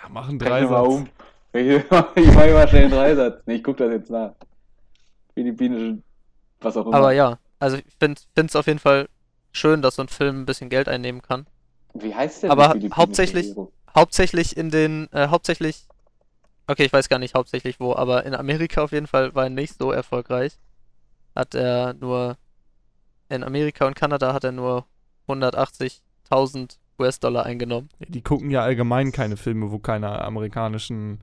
S3: Ja, machen
S1: Rechne mal
S3: Dreisatz.
S1: um. Ich *laughs* mache mal schnell einen Dreisatz. Nee, ich guck das jetzt nach. Philippinische, was auch immer.
S2: aber ja, also ich finde es auf jeden Fall schön, dass so ein Film ein bisschen Geld einnehmen kann.
S1: Wie heißt denn
S2: Aber hauptsächlich-? Hauptsächlich in den, äh, hauptsächlich, okay, ich weiß gar nicht hauptsächlich wo, aber in Amerika auf jeden Fall war er nicht so erfolgreich. Hat er nur, in Amerika und Kanada hat er nur 180.000 US-Dollar eingenommen.
S3: Die gucken ja allgemein keine Filme, wo keine amerikanischen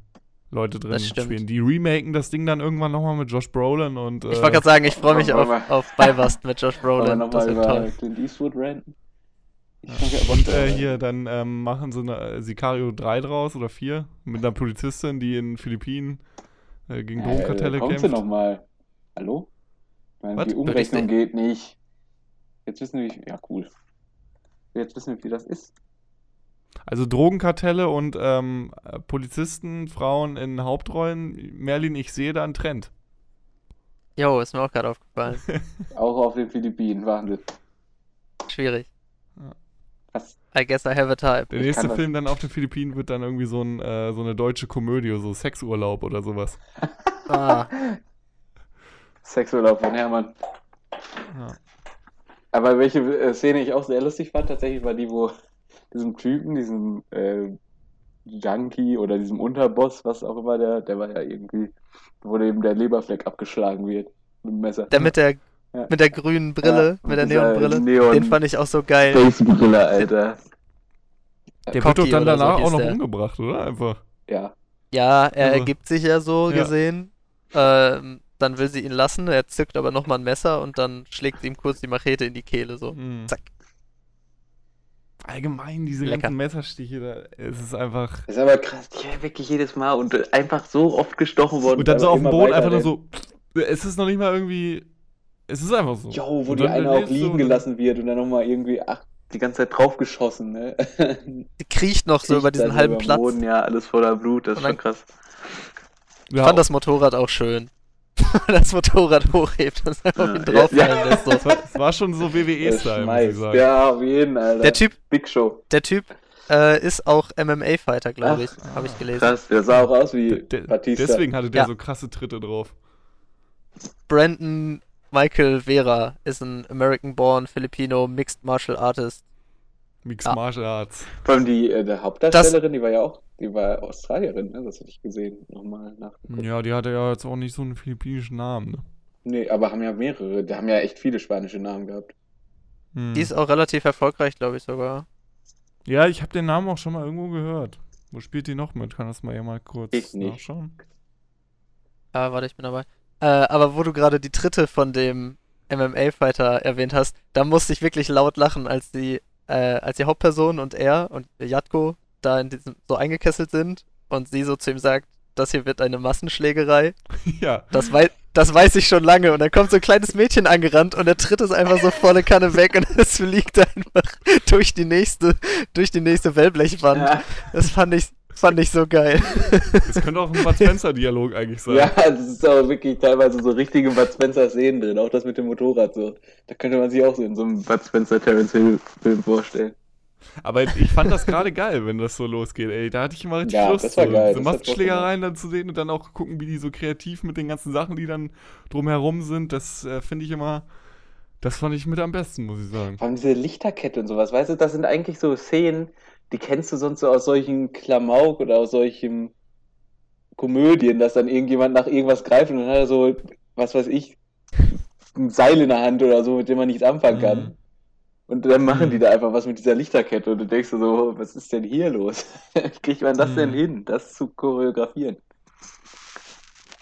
S3: Leute drin spielen. Die remaken das Ding dann irgendwann nochmal mit Josh Brolin und.
S2: Ich
S3: äh,
S2: wollte gerade sagen, ich freue mich auf, auf Beibast mit Josh Brolin. Das
S1: nochmal
S2: wird
S1: über
S2: toll.
S1: Clint Eastwood ranten? Ich
S3: Ja. Und äh,
S1: ey.
S3: hier, dann ähm, machen sie eine äh, Sicario 3 draus oder 4 mit einer Polizistin, die in den Philippinen äh, gegen Drogenkartelle
S1: äh, kommt
S3: kämpft.
S1: sie nochmal? Hallo? Ich meine,
S3: Was?
S1: die
S2: ich
S1: Umrechnung geht nicht. Jetzt wissen wir, wie, ja cool. Jetzt wissen wir, wie das ist.
S3: Also Drogenkartelle und ähm, äh, Polizisten, Frauen in Hauptrollen. Merlin, ich sehe da einen Trend.
S2: Jo, ist mir auch gerade aufgefallen. *laughs*
S1: Auch auf den Philippinen, Wahnsinn.
S2: Schwierig.
S1: Was?
S2: I guess I have a type.
S3: Der
S1: Ich
S3: nächste
S1: kann das-
S3: Film dann auf den Philippinen wird dann irgendwie so, ein, äh, so eine deutsche Komödie, so Sexurlaub oder sowas. *laughs*
S2: Ah,
S1: Sexurlaub von Hermann.
S3: Ja.
S1: Aber welche äh, Szene ich auch sehr lustig fand, tatsächlich war die, wo diesem Typen, diesem äh, Junkie oder diesem Unterboss, was auch immer der, der war ja irgendwie, wo dem der Leberfleck abgeschlagen wird mit dem Messer.
S2: der mit der,
S1: Ja.
S2: mit der grünen Brille,
S1: Ja,
S2: mit der Neonbrille,
S1: Neon-
S2: den fand ich auch so geil.
S1: Space-Brille, Alter.
S3: Der wird
S2: Cocky
S3: doch dann
S2: so
S3: danach
S2: hieß
S3: auch noch
S2: der.
S3: umgebracht, oder? Einfach.
S1: Ja.
S2: Ja, er
S3: Also-
S2: ergibt sich ja so
S3: Ja.
S2: gesehen. Ähm, dann will sie ihn lassen, er zückt aber nochmal ein Messer und dann schlägt sie ihm kurz die Machete in die Kehle so.
S3: Mhm.
S2: Zack.
S3: Allgemein, diese
S2: Lecker.
S3: ganzen Messerstiche, da, es ist einfach.
S1: Das ist aber krass, ja, wirklich jedes Mal und einfach so oft gestochen worden.
S3: Und dann so auf dem Boden einfach nur so. Es ist noch nicht mal irgendwie. Es ist einfach so.
S1: Jo, wo
S3: Und
S1: die eine auch liegen
S3: und-
S1: gelassen wird und dann nochmal irgendwie, ach, die ganze Zeit draufgeschossen, ne? *laughs*
S2: Sie kriecht noch so über diesen halben
S1: über
S2: Platz.
S1: Boden, ja, alles voller Blut, das ist schon krass.
S2: Ich
S3: Ja,
S2: fand das Motorrad auch schön. *laughs* das Motorrad hochhebt und einfach
S1: Ja,
S2: ihn drauffallen
S1: ja.
S2: lässt. So.
S3: es war, es war schon so
S1: Das
S3: WWE-Style, muss ich sagen.
S1: Ja, auf jeden, Alter.
S2: Der Typ,
S1: Big Show.
S2: der Typ äh, ist auch MMA-Fighter, glaube ich. Habe ich gelesen.
S1: Krass, der sah auch aus wie
S3: De- de-
S1: Batista.
S3: deswegen hatte der
S2: Ja.
S3: so krasse Tritte drauf.
S2: Brandon Michael Vera ist ein American-born Filipino Mixed Martial Artist.
S3: Mixed
S2: Ja.
S3: Martial Arts.
S1: Vor allem die äh, der Hauptdarstellerin, die war ja auch, die war Australierin, ne? Das hatte ich gesehen. Nochmal nachgeguckt.
S3: Ja, die hatte ja jetzt auch nicht so einen philippinischen Namen, ne?
S1: Nee, aber haben ja mehrere. Die haben ja echt viele spanische Namen gehabt.
S3: Hm.
S2: Die ist auch relativ erfolgreich, glaube ich sogar.
S3: Ja, ich habe den Namen auch schon mal irgendwo gehört. Wo spielt die noch mit? Kann das mal ja mal kurz
S1: Ich nicht.
S3: nachschauen?
S2: Ah, warte, ich bin dabei. Äh, aber wo du gerade die dritte von dem MMA-Fighter erwähnt hast, da musste ich wirklich laut lachen, als die, äh, als die Hauptperson und er und Jatko da in diesem so eingekesselt sind und sie so zu ihm sagt, das hier wird eine Massenschlägerei. *laughs*
S3: ja.
S2: Das, wei das weiß ich schon lange. Und dann kommt so ein kleines Mädchen angerannt und er tritt es einfach so volle Kanne weg und *laughs* es fliegt einfach durch die nächste, durch die nächste Wellblechwand.
S1: Ja,
S2: Das fand ich, fand ich so geil.
S3: Das könnte auch ein Bud Spencer-Dialog eigentlich sein.
S1: ja, das ist auch wirklich teilweise so richtige Bud Spencer-Szenen drin. Auch das mit dem Motorrad so. Da könnte man sich auch so in so einem Bud Spencer-Terrence-Hill-Film vorstellen.
S3: Aber ich fand das gerade *laughs* geil, wenn das so losgeht, ey. Da hatte ich immer richtig
S1: Ja,
S3: Lust.
S1: das war
S3: so,
S1: geil,
S3: Diese
S1: Bock
S3: Massenschlägereien dann zu sehen und dann auch gucken, wie die so kreativ mit den ganzen Sachen, die dann drumherum sind. Das äh, finde ich immer, das fand ich mit am besten, muss ich sagen.
S1: Vor allem diese Lichterkette und sowas, weißt du, das sind eigentlich so Szenen, die kennst du sonst so aus solchen Klamauk oder aus solchen Komödien, dass dann irgendjemand nach irgendwas greift und dann hat er so, was weiß ich, ein Seil in der Hand oder so, mit dem man nichts anfangen kann.
S3: Mhm.
S1: Und dann machen die da einfach was mit dieser Lichterkette und du denkst dir so, was ist denn hier los? *laughs* Kriegt man das denn
S3: Mhm.
S1: hin, das zu choreografieren?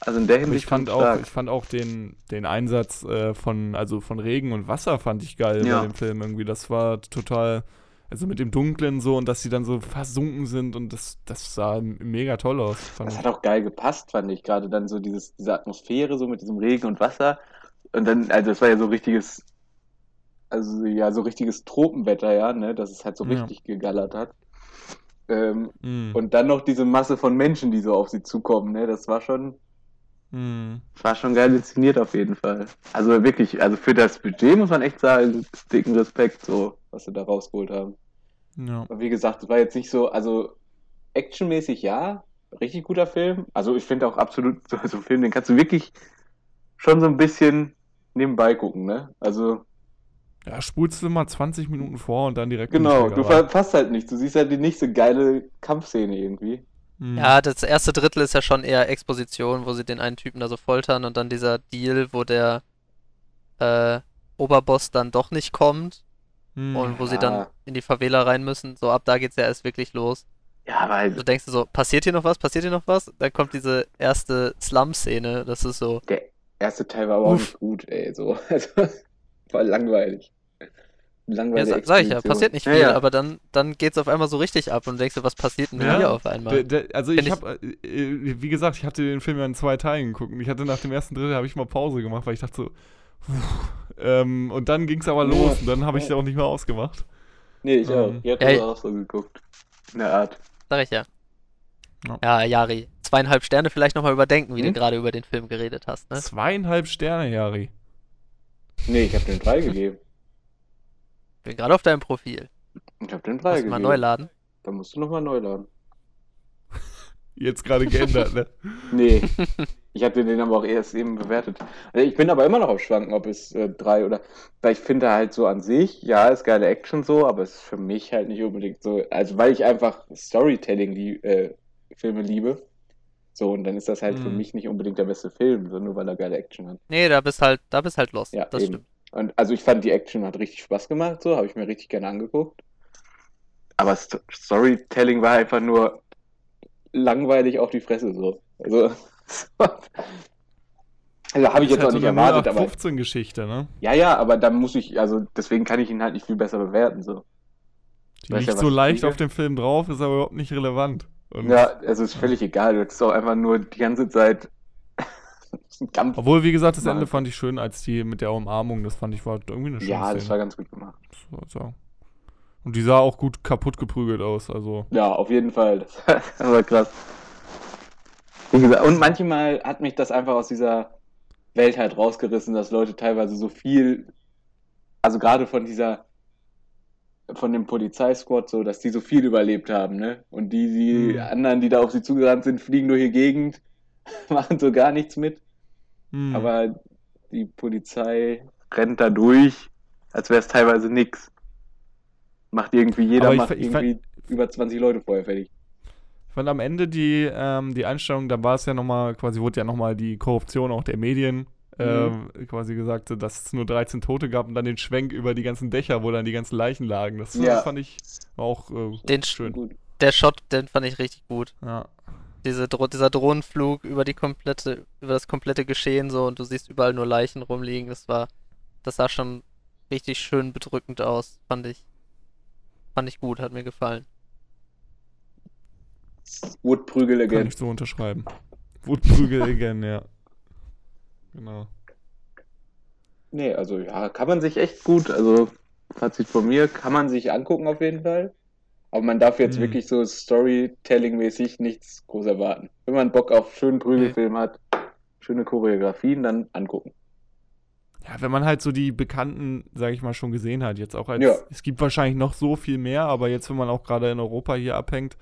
S1: Also in der Hinsicht
S3: ich fand auch,
S1: stark.
S3: ich fand auch den, den Einsatz äh, von, also von Regen und Wasser fand ich geil
S1: Ja.
S3: bei dem Film irgendwie. Das war total, also mit dem Dunklen so und dass sie dann so versunken sind und das, das sah mega toll aus.
S1: Das hat auch geil gepasst, fand ich. Gerade dann so dieses, diese Atmosphäre, so mit diesem Regen und Wasser. Und dann, also das war ja so richtiges, also ja, so richtiges Tropenwetter, ja, ne, dass es halt so
S3: Ja.
S1: richtig gegallert hat. Ähm,
S3: Mhm.
S1: und dann noch diese Masse von Menschen, die so auf sie zukommen, ne, das war schon,
S3: Mhm.
S1: war schon geil inszeniert auf jeden Fall. Also wirklich, also für das Budget muss man echt sagen, dicken Respekt, so, was sie da rausgeholt haben.
S3: Ja.
S1: Aber wie gesagt, es war jetzt nicht so, also actionmäßig ja, richtig guter Film. Also ich finde auch absolut *laughs* so, so ein Film, den kannst du wirklich schon so ein bisschen nebenbei gucken, ne? Also
S3: ja, spulst du mal 20 Minuten vor und dann direkt.
S1: genau, du verpasst halt nichts. Du siehst halt die nächste geile Kampfszene irgendwie.
S3: Mhm.
S2: Ja, das erste Drittel ist ja schon eher Exposition, wo sie den einen Typen da so foltern und dann dieser Deal, wo der äh, Oberboss dann doch nicht kommt
S3: Mhm.
S2: und wo sie
S1: Ja.
S2: dann in die Favela rein müssen. So ab da geht's ja erst wirklich los.
S1: Ja, aber halt,
S2: Du denkst dir so, passiert hier noch was? Passiert hier noch was? Dann kommt diese erste Slum-Szene. Das ist so,
S1: der erste Teil war aber auch
S2: Uff.
S1: nicht gut, ey. So. *laughs* Also, war langweilig.
S2: ja,
S1: Langweilige
S2: sa sag ich ja, passiert nicht
S1: Ja,
S2: viel,
S1: ja.
S2: aber dann, dann geht's auf einmal so richtig ab und du denkst dir, was passiert denn
S3: Ja.
S2: hier auf einmal?
S3: Der, der, also
S2: Find
S3: ich
S2: ich-
S3: habe, äh, äh, wie gesagt, ich hatte den Film ja in zwei Teilen geguckt und ich hatte nach dem ersten Drittel habe ich mal Pause gemacht, weil ich dachte so, puh, ähm, und dann ging es aber
S1: Ja.
S3: los und dann habe ich es auch nicht mehr ausgemacht.
S1: Nee, ich auch.
S3: Ähm,
S1: Ich hab
S2: ja,
S1: das auch so geguckt. In der Art.
S2: Sag ich ja.
S3: Ja.
S2: Ja, Jari, zweieinhalb Sterne vielleicht nochmal überdenken, wie
S1: Hm?
S2: du gerade über den Film geredet hast, ne?
S3: Zweieinhalb Sterne, Jari.
S1: Nee, ich hab den 3 *laughs* gegeben.
S2: Bin gerade auf deinem Profil.
S1: Ich hab den 3
S2: Musst du
S1: gegeben.
S2: mal neu laden.
S1: Da musst du nochmal neu laden.
S3: Jetzt gerade geändert, ne? *laughs*
S1: Nee, ich hatte den aber auch erst eben bewertet. Also Ich bin aber immer noch auf Schwanken, ob es äh, drei oder. Weil ich finde halt so an sich, ja, ist geile Action so, aber es ist für mich halt nicht unbedingt so. Also, weil ich einfach Storytelling die äh, Filme liebe. So, und dann ist das halt für
S3: Mhm.
S1: mich nicht unbedingt der beste Film, nur weil er geile Action hat.
S2: Nee, da bist halt, da bist halt lost.
S1: Ja,
S2: das
S1: eben.
S2: stimmt.
S1: Und also ich fand die Action hat richtig Spaß gemacht, so, habe ich mir richtig gerne angeguckt. Aber Sto Storytelling war einfach nur langweilig auf die Fresse so. Also, *laughs* also habe ich jetzt
S3: halt
S1: auch
S3: so
S1: nicht erwartet, aber
S3: 15 Geschichte, ne?
S1: ja, ja, aber da muss ich, also deswegen kann ich ihn halt nicht viel besser bewerten so.
S3: Die
S1: Weißt
S3: liegt
S1: ja,
S3: so
S1: ich
S3: leicht auf dem Film drauf, ist aber überhaupt nicht relevant. Und
S1: Ja, also ist völlig egal, du hättest auch einfach nur die ganze Zeit *laughs* Kampf.
S3: Obwohl, wie gesagt, das. Ende fand ich schön, als die mit der Umarmung, das fand ich war irgendwie eine schöne
S1: Ja, das
S3: Szene.
S1: war ganz gut gemacht.
S3: Das so. Und die sah auch gut kaputt geprügelt aus, also.
S1: Ja, auf jeden Fall. *laughs* Das war krass. Wie gesagt, und manchmal hat mich das einfach aus dieser Welt halt rausgerissen, dass Leute teilweise so viel, also gerade von dieser, von dem Polizeisquad so, dass die so viel überlebt haben, ne? Und die, die
S3: Hm.
S1: anderen, die da auf sie zugerannt sind, fliegen durch die Gegend, *laughs* machen so gar nichts mit.
S3: Hm.
S1: Aber die Polizei rennt da durch, als wäre es teilweise nix. Macht irgendwie, jeder macht irgendwie über 20 Leute vorher fertig.
S3: Ich fand am Ende die, ähm, die Einstellung, da war es ja nochmal, quasi wurde ja nochmal die Korruption auch der Medien ähm, quasi gesagt, dass es nur 13 Tote gab und dann den Schwenk über die ganzen Dächer, wo dann die ganzen Leichen lagen. Das
S1: Ja.
S3: fand ich auch äh,
S2: Den
S3: schön.
S1: Gut.
S2: Der Shot, den fand ich richtig gut.
S3: Ja.
S2: Diese Dro dieser Drohnenflug über die komplette, über das komplette Geschehen so und du siehst überall nur Leichen rumliegen. Das war, das sah schon richtig schön bedrückend aus, fand ich. Fand ich gut, hat mir gefallen.
S1: Woodprügel
S3: Kann
S1: again.
S3: ich so unterschreiben. Wutprügel *laughs* again, ja. Genau.
S1: Nee, also ja, kann man sich echt gut, also Fazit von mir, kann man sich angucken auf jeden Fall. Aber man darf jetzt
S3: Hm.
S1: wirklich so Storytelling-mäßig nichts groß erwarten. Wenn man Bock auf schönen Prügelfilm hat, schöne Choreografien, dann angucken.
S3: Ja, wenn man halt so die Bekannten, sag ich mal, schon gesehen hat, jetzt auch als,
S1: Ja.
S3: es gibt wahrscheinlich noch so viel mehr, aber jetzt, wenn man auch gerade in Europa hier abhängt,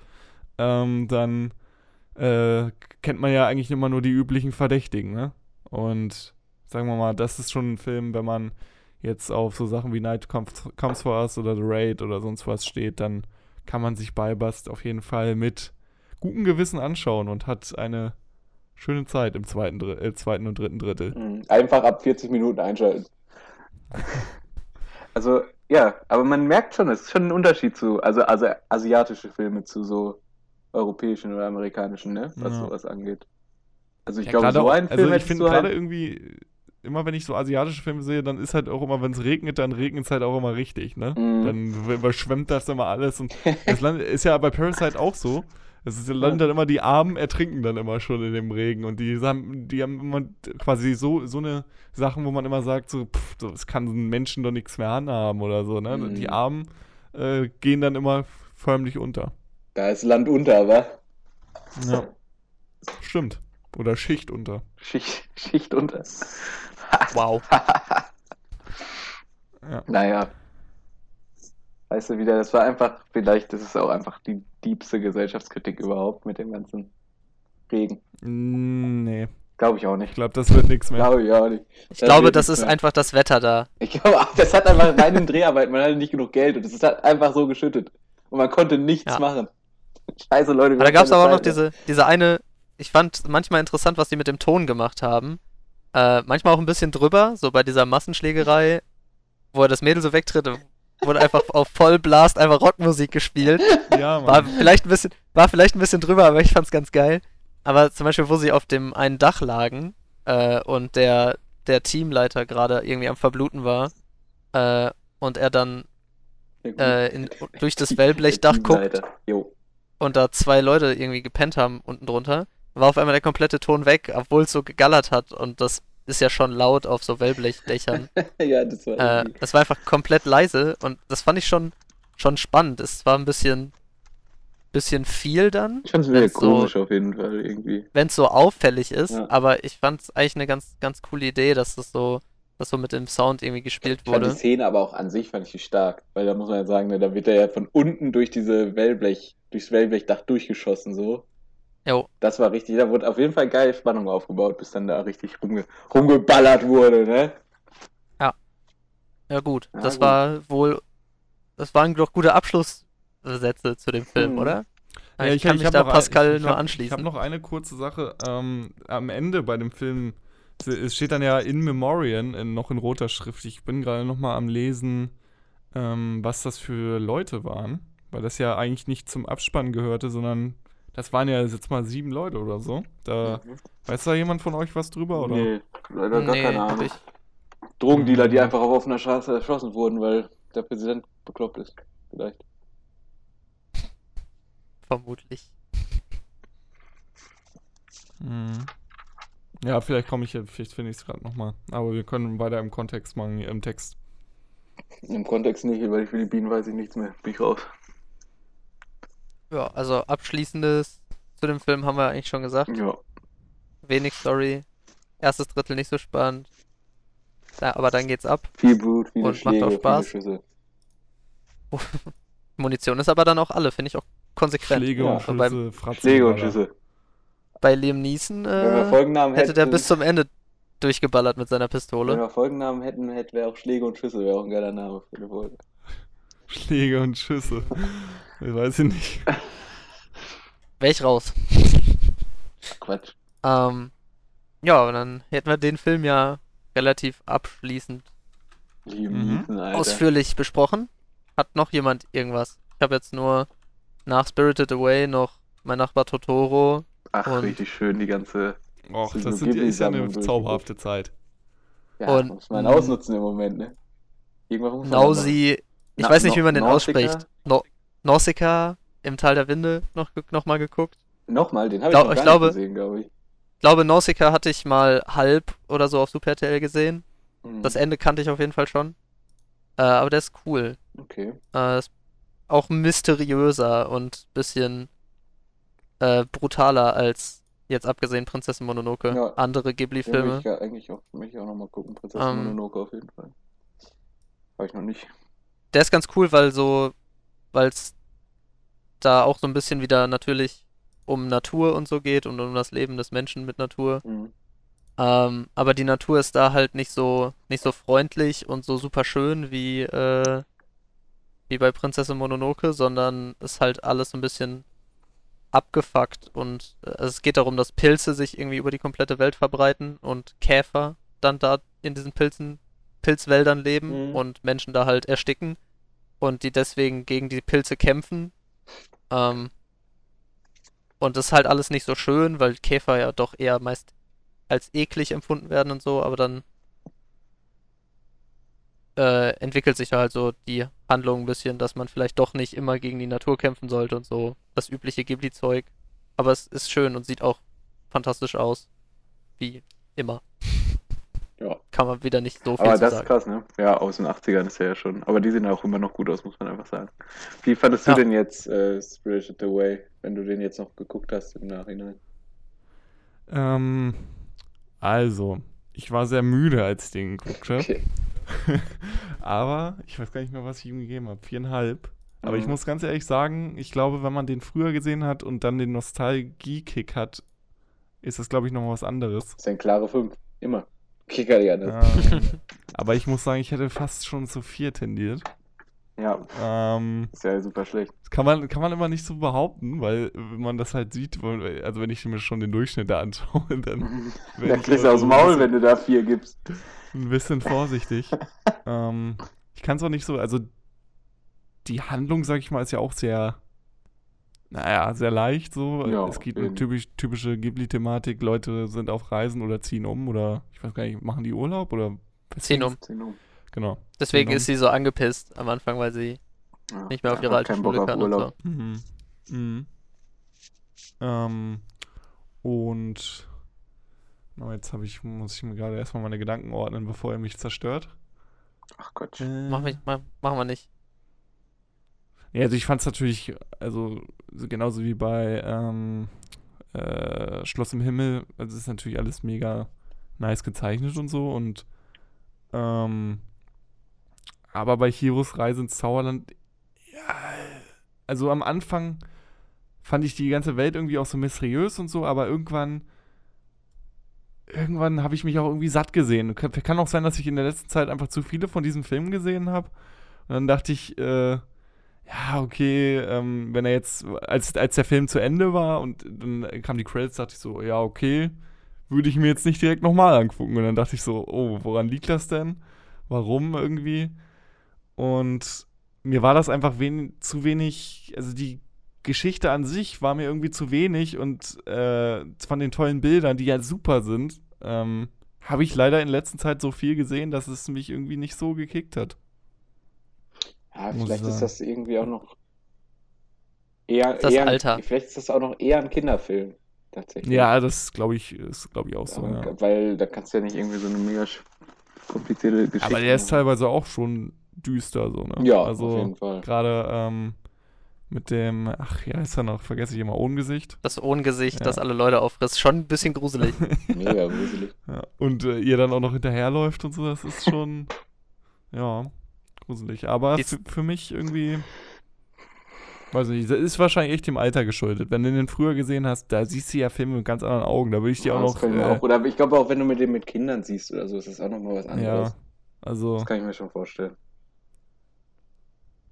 S3: ähm, dann äh, kennt man ja eigentlich immer nur die üblichen Verdächtigen, ne? Und sagen wir mal, das ist schon ein Film, wenn man jetzt auf so Sachen wie Night Comes, Comes for Us oder The Raid oder sonst was steht, dann kann man sich Ballbust auf jeden Fall mit gutem Gewissen anschauen und hat eine schöne Zeit im zweiten, Dr- äh, zweiten und dritten Drittel.
S1: Mhm. Einfach ab 40 Minuten einschalten. *laughs* Also, ja, aber man merkt schon, es ist schon ein Unterschied zu, also, also asiatische Filme zu so europäischen oder amerikanischen, ne? Was
S3: Ja.
S1: sowas angeht. Also ich
S3: Ja,
S1: glaube,
S3: gerade
S1: so
S3: auch-
S1: einen Film
S3: also ich finde gerade
S1: halt,
S3: irgendwie, immer wenn ich so asiatische Filme sehe, dann ist halt auch immer, wenn es regnet, dann regnet es halt auch immer richtig, ne?
S1: Mhm.
S3: Dann überschwemmt das immer alles und das Land ist ja bei Parasite auch so. Es ist, landet dann immer, die Armen ertrinken dann immer schon in dem Regen und die haben, die haben immer quasi so, so eine Sachen, wo man immer sagt, so, pff, so, es kann ein Menschen doch nichts mehr anhaben oder so, ne?
S1: Mhm.
S3: Die Armen äh, gehen dann immer förmlich unter.
S1: da ist Land unter, wa?
S3: Ja. Stimmt. Oder Schicht unter.
S1: Schicht, *laughs* Schicht unter.
S2: Wow. *laughs*
S3: Ja.
S1: Naja. Weißt du wieder, das war einfach, vielleicht ist es auch einfach die diebste Gesellschaftskritik überhaupt mit dem ganzen Regen.
S3: Nee,
S1: Glaube ich auch
S3: ich
S1: nicht.
S3: glaube, das wird nichts mehr.
S1: Glaube ich auch nicht.
S2: Ich
S1: Das
S2: glaube, das ist
S1: mehr.
S2: einfach das Wetter da.
S1: Ich glaube, *laughs* das hat einfach bei den Dreharbeiten, man hatte nicht genug Geld und es ist halt einfach so geschüttet. Und man konnte nichts
S2: Ja.
S1: machen. Scheiße, Leute.
S2: Aber da gab es aber auch noch diese, diese eine, ich fand manchmal interessant, was die mit dem Ton gemacht haben. Äh, manchmal auch ein bisschen drüber, so bei dieser Massenschlägerei, wo er das Mädel so wegtritt, wurde einfach *laughs* auf Vollblast einfach Rockmusik gespielt.
S3: Ja,
S2: War
S3: Mann.
S2: vielleicht ein bisschen, war vielleicht ein bisschen drüber, aber ich fand's ganz geil. Aber zum Beispiel, wo sie auf dem einen Dach lagen äh, und der, der Teamleiter gerade irgendwie am Verbluten war äh, und er dann äh, in, durch das Wellblechdach *laughs* guckt und da zwei Leute irgendwie gepennt haben unten drunter, war auf einmal der komplette Ton weg, obwohl es so gegallert hat und das ist ja schon laut auf so Wellblechdächern. *laughs*
S1: ja, das war
S2: äh, es war einfach komplett leise und das fand ich schon, schon spannend. Es war ein bisschen, bisschen viel dann,
S1: Ich fand es wieder
S2: wenn's so-
S1: komisch auf jeden Fall irgendwie.
S2: wenn es so auffällig ist,
S1: Ja.
S2: aber ich fand es eigentlich eine ganz, ganz coole Idee, dass das so, dass so mit dem Sound irgendwie gespielt
S1: Ich fand die
S2: wurde.
S1: Szene aber auch an sich fand ich die stark, weil da muss man ja sagen, ne, da wird er ja von unten durch diese Wellblech, durchs Wellblechdach durchgeschossen so.
S2: Jo,
S1: Das war richtig, da wurde auf jeden Fall geil Spannung aufgebaut, bis dann da richtig rumge rumgeballert wurde, ne?
S2: ja gut.
S1: Ja,
S2: das
S1: gut.
S2: war wohl, das waren doch gute Abschlusssätze zu dem Film,
S1: Hm.
S2: oder?
S3: Ja,
S2: ich, kann mich
S3: hab
S2: da
S3: noch ein-
S2: Pascal
S3: ich
S2: nur
S3: hab, Ich
S2: anschließen.
S3: habe noch eine kurze Sache. Ähm, am Ende bei dem Film, es steht dann ja in Memoriam, in, noch in roter Schrift. Ich bin gerade noch mal am Lesen, ähm, was das für Leute waren. Weil das ja eigentlich nicht zum Abspann gehörte, sondern das waren ja jetzt mal sieben Leute oder so. Da, weiß da jemand von euch was drüber? Oder?
S1: Nee, leider gar
S2: nee,
S1: keine Ahnung.
S2: ich.
S1: Drogendealer, die
S3: Mhm.
S1: einfach auf offener Straße erschossen wurden, weil der Präsident bekloppt ist. Vielleicht.
S2: Vermutlich.
S3: Mhm. Ja, vielleicht komme ich, jetzt- vielleicht finde ich es gerade noch mal. Aber wir können weiter im Kontext machen, im Text.
S1: Im Kontext nicht, weil ich für die Bienen weiß ich nichts mehr. Bin ich raus.
S2: Ja, also abschließendes zu dem Film haben wir eigentlich schon gesagt.
S1: Ja.
S2: Wenig Story. Erstes Drittel nicht so spannend. Ja, aber dann geht's ab.
S1: Viel Blut, viele
S2: Und macht
S1: Schläge,
S2: auch
S1: viele
S2: Spaß.
S1: Schüsse. *laughs*
S2: Munition ist aber dann auch alle, finde ich auch konsequent.
S3: Schläge
S1: Ja.
S3: und
S2: So beim-
S3: Schüsse, Fratzen.
S1: Schläge und. Schüsse.
S2: Bei Liam Neeson
S1: Wenn
S2: äh,
S1: Folgennamen
S2: hätte der bis zum Ende durchgeballert mit seiner
S1: wenn
S2: Pistole.
S1: wir Folgennamen hätten, hätte wäre auch Schläge und Schüsse, wäre auch ein geiler Name für eine Folge.
S3: Schläge und Schüsse. Ich weiß ich nicht. *laughs*
S2: Wäre ich raus.
S1: Quatsch.
S2: Ähm, ja, und dann hätten wir den Film ja relativ abschließend
S1: Liam
S3: Mhm.
S2: Ausführlich besprochen. Hat noch jemand irgendwas? Ich habe jetzt nur nach Spirited Away noch mein Nachbar Totoro.
S1: Ach,
S2: und-
S1: richtig schön, die ganze.
S3: Och, das sind, ist ja eine zauberhafte Zeit.
S1: Ja,
S2: Und-
S1: muss man ausnutzen im Moment, ne? Irgendwas muss man
S2: Nausi, ich
S1: Na-
S2: weiß nicht, wie man den
S1: Nausicaa?
S2: ausspricht. No Nausicaa im Tal der Winde noch, noch mal geguckt.
S1: Nochmal, den habe ich noch
S2: ich glaube-
S1: nicht gesehen, glaube ich.
S2: Ich glaube, Nausicaa hatte ich mal halb oder so auf Super RTL gesehen.
S1: Mhm.
S2: Das Ende kannte ich auf jeden Fall schon. Äh, aber der ist cool.
S1: Okay.
S2: Äh, ist auch mysteriöser und bisschen äh, brutaler als jetzt abgesehen Prinzessin Mononoke.
S1: Ja.
S2: Andere Ghibli-Filme.
S1: ich ja eigentlich auch, auch nochmal gucken. Prinzessin
S2: Ähm.
S1: Mononoke auf jeden Fall. Habe ich noch nicht.
S2: Der ist ganz cool, weil so, weil es da auch so ein bisschen wieder natürlich um Natur und so geht und um das Leben des Menschen mit Natur.
S1: Mhm.
S2: Ähm, aber die Natur ist da halt nicht so, nicht so freundlich und so super schön wie, äh, wie bei Prinzessin Mononoke, sondern ist halt alles so ein bisschen abgefuckt und also es geht darum, dass Pilze sich irgendwie über die komplette Welt verbreiten und Käfer dann da in diesen Pilzen, Pilzwäldern leben
S1: Mhm.
S2: und Menschen da halt ersticken. Und die deswegen gegen die Pilze kämpfen. Ähm, und das ist halt alles nicht so schön, weil Käfer ja doch eher meist als eklig empfunden werden und so, aber dann äh, entwickelt sich halt so die Handlung ein bisschen, dass man vielleicht doch nicht immer gegen die Natur kämpfen sollte und so. Das übliche Ghibli-Zeug. Aber es ist schön und sieht auch fantastisch aus. Wie immer.
S1: Ja.
S2: Kann man wieder nicht so viel
S1: Aber
S2: zu
S1: das ist
S2: sagen.
S1: krass, ne? Ja, aus den 80ern ist er ja schon. Aber die sehen auch immer noch gut aus, muss man einfach sagen. Wie fandest du
S2: Ja.
S1: denn jetzt äh, Spirited Away, wenn du den jetzt noch geguckt hast im Nachhinein?
S3: Ähm, also, ich war sehr müde, als ich den geguckt habe.
S1: Okay. *laughs*
S3: Aber ich weiß gar nicht mehr, was ich ihm gegeben habe. Viereinhalb. Aber ich
S1: Mhm.
S3: muss ganz ehrlich sagen, ich glaube, wenn man den früher gesehen hat und dann den Nostalgie-Kick hat, ist das, glaube ich, nochmal was anderes.
S1: Das ist ein klare 5. Immer. Kicker ja, ne?
S3: ähm, *laughs* aber ich muss sagen, ich hätte fast schon zu vier tendiert.
S1: Ja,
S3: Ähm,
S1: ist ja super schlecht.
S3: kann man, kann man immer nicht so behaupten, weil wenn man das halt sieht, also wenn ich mir schon den Durchschnitt da anschaue, dann *laughs*
S1: Da
S3: ich
S1: kriegst du aus dem Maul,
S3: bisschen-
S1: wenn du da 4 gibst.
S3: ein bisschen vorsichtig. *laughs* ähm, ich kann es auch nicht so, also die Handlung, sag ich mal, ist ja auch sehr, naja, sehr leicht so.
S1: Ja,
S3: es geht
S1: eben.
S3: um typisch, typische Ghibli-Thematik, Leute sind auf Reisen oder ziehen um oder ich weiß gar nicht, machen die Urlaub oder
S2: Ziehen um.
S1: Zehn um.
S3: Genau.
S2: Deswegen
S3: Genau.
S2: ist sie so angepisst am Anfang, weil sie
S1: Ja,
S2: nicht mehr auf ihre alte Schule
S1: auf
S2: kann und so.
S3: Mhm. Mhm. Ähm, und na, jetzt habe ich, muss ich mir gerade erstmal meine Gedanken ordnen, bevor er mich zerstört.
S1: Ach Gott.
S3: Äh,
S2: Mach mich, mach, machen wir nicht.
S3: Ja, also ich fand es natürlich, also so genauso wie bei ähm, äh, Schloss im Himmel, also es ist natürlich alles mega nice gezeichnet und so und ähm, aber bei Hiros Reise ins Zauberland, ja, also am Anfang fand ich die ganze Welt irgendwie auch so mysteriös und so, aber irgendwann irgendwann habe ich mich auch irgendwie satt gesehen. Kann auch sein, dass ich in der letzten Zeit einfach zu viele von diesen Filmen gesehen habe. Und dann dachte ich, äh, ja, okay, ähm, wenn er jetzt, als, als der Film zu Ende war und dann kamen die Credits, dachte ich so, ja, okay, würde ich mir jetzt nicht direkt nochmal angucken. Und dann dachte ich so, oh, woran liegt das denn? Warum irgendwie? Und mir war das einfach wen zu wenig, also die Geschichte an sich war mir irgendwie zu wenig und äh, von den tollen Bildern, die ja super sind, ähm, habe ich leider in letzter Zeit so viel gesehen, dass es mich irgendwie nicht so gekickt hat.
S1: Ja, vielleicht ist das irgendwie auch noch eher,
S2: Das
S1: eher
S2: Alter.
S1: Vielleicht ist das auch noch eher ein Kinderfilm. Tatsächlich.
S3: Ja, das glaube ich, ist glaube ich auch so.
S1: Aber-
S3: Ja.
S1: Weil da kannst du ja nicht irgendwie so eine mega komplizierte Geschichte
S3: Aber der ist teilweise auch schon düster, so, ne?
S1: Ja,
S3: also
S1: auf jeden Fall.
S3: gerade ähm, mit dem, ach ja, ist er noch, vergesse ich immer, Ohngesicht.
S2: Das Ohngesicht,
S3: Ja.
S2: das alle Leute auffrisst, schon ein bisschen gruselig. *laughs*
S1: Mega gruselig.
S3: Ja. Und äh, ihr dann auch noch hinterherläuft und so, das ist schon, *laughs* ja, gruselig. Aber für, für mich irgendwie, weiß nicht, das ist wahrscheinlich echt dem Alter geschuldet. Wenn du den früher gesehen hast, da siehst du ja Filme mit ganz anderen Augen. Da würde ich dir
S1: Ja,
S3: auch
S1: das
S3: noch,
S1: kann ich mir
S3: äh,
S1: auch, oder ich glaube auch, wenn du mit dem mit Kindern siehst oder so, ist das auch nochmal was anderes.
S3: ja, also,
S1: Das kann ich mir schon vorstellen.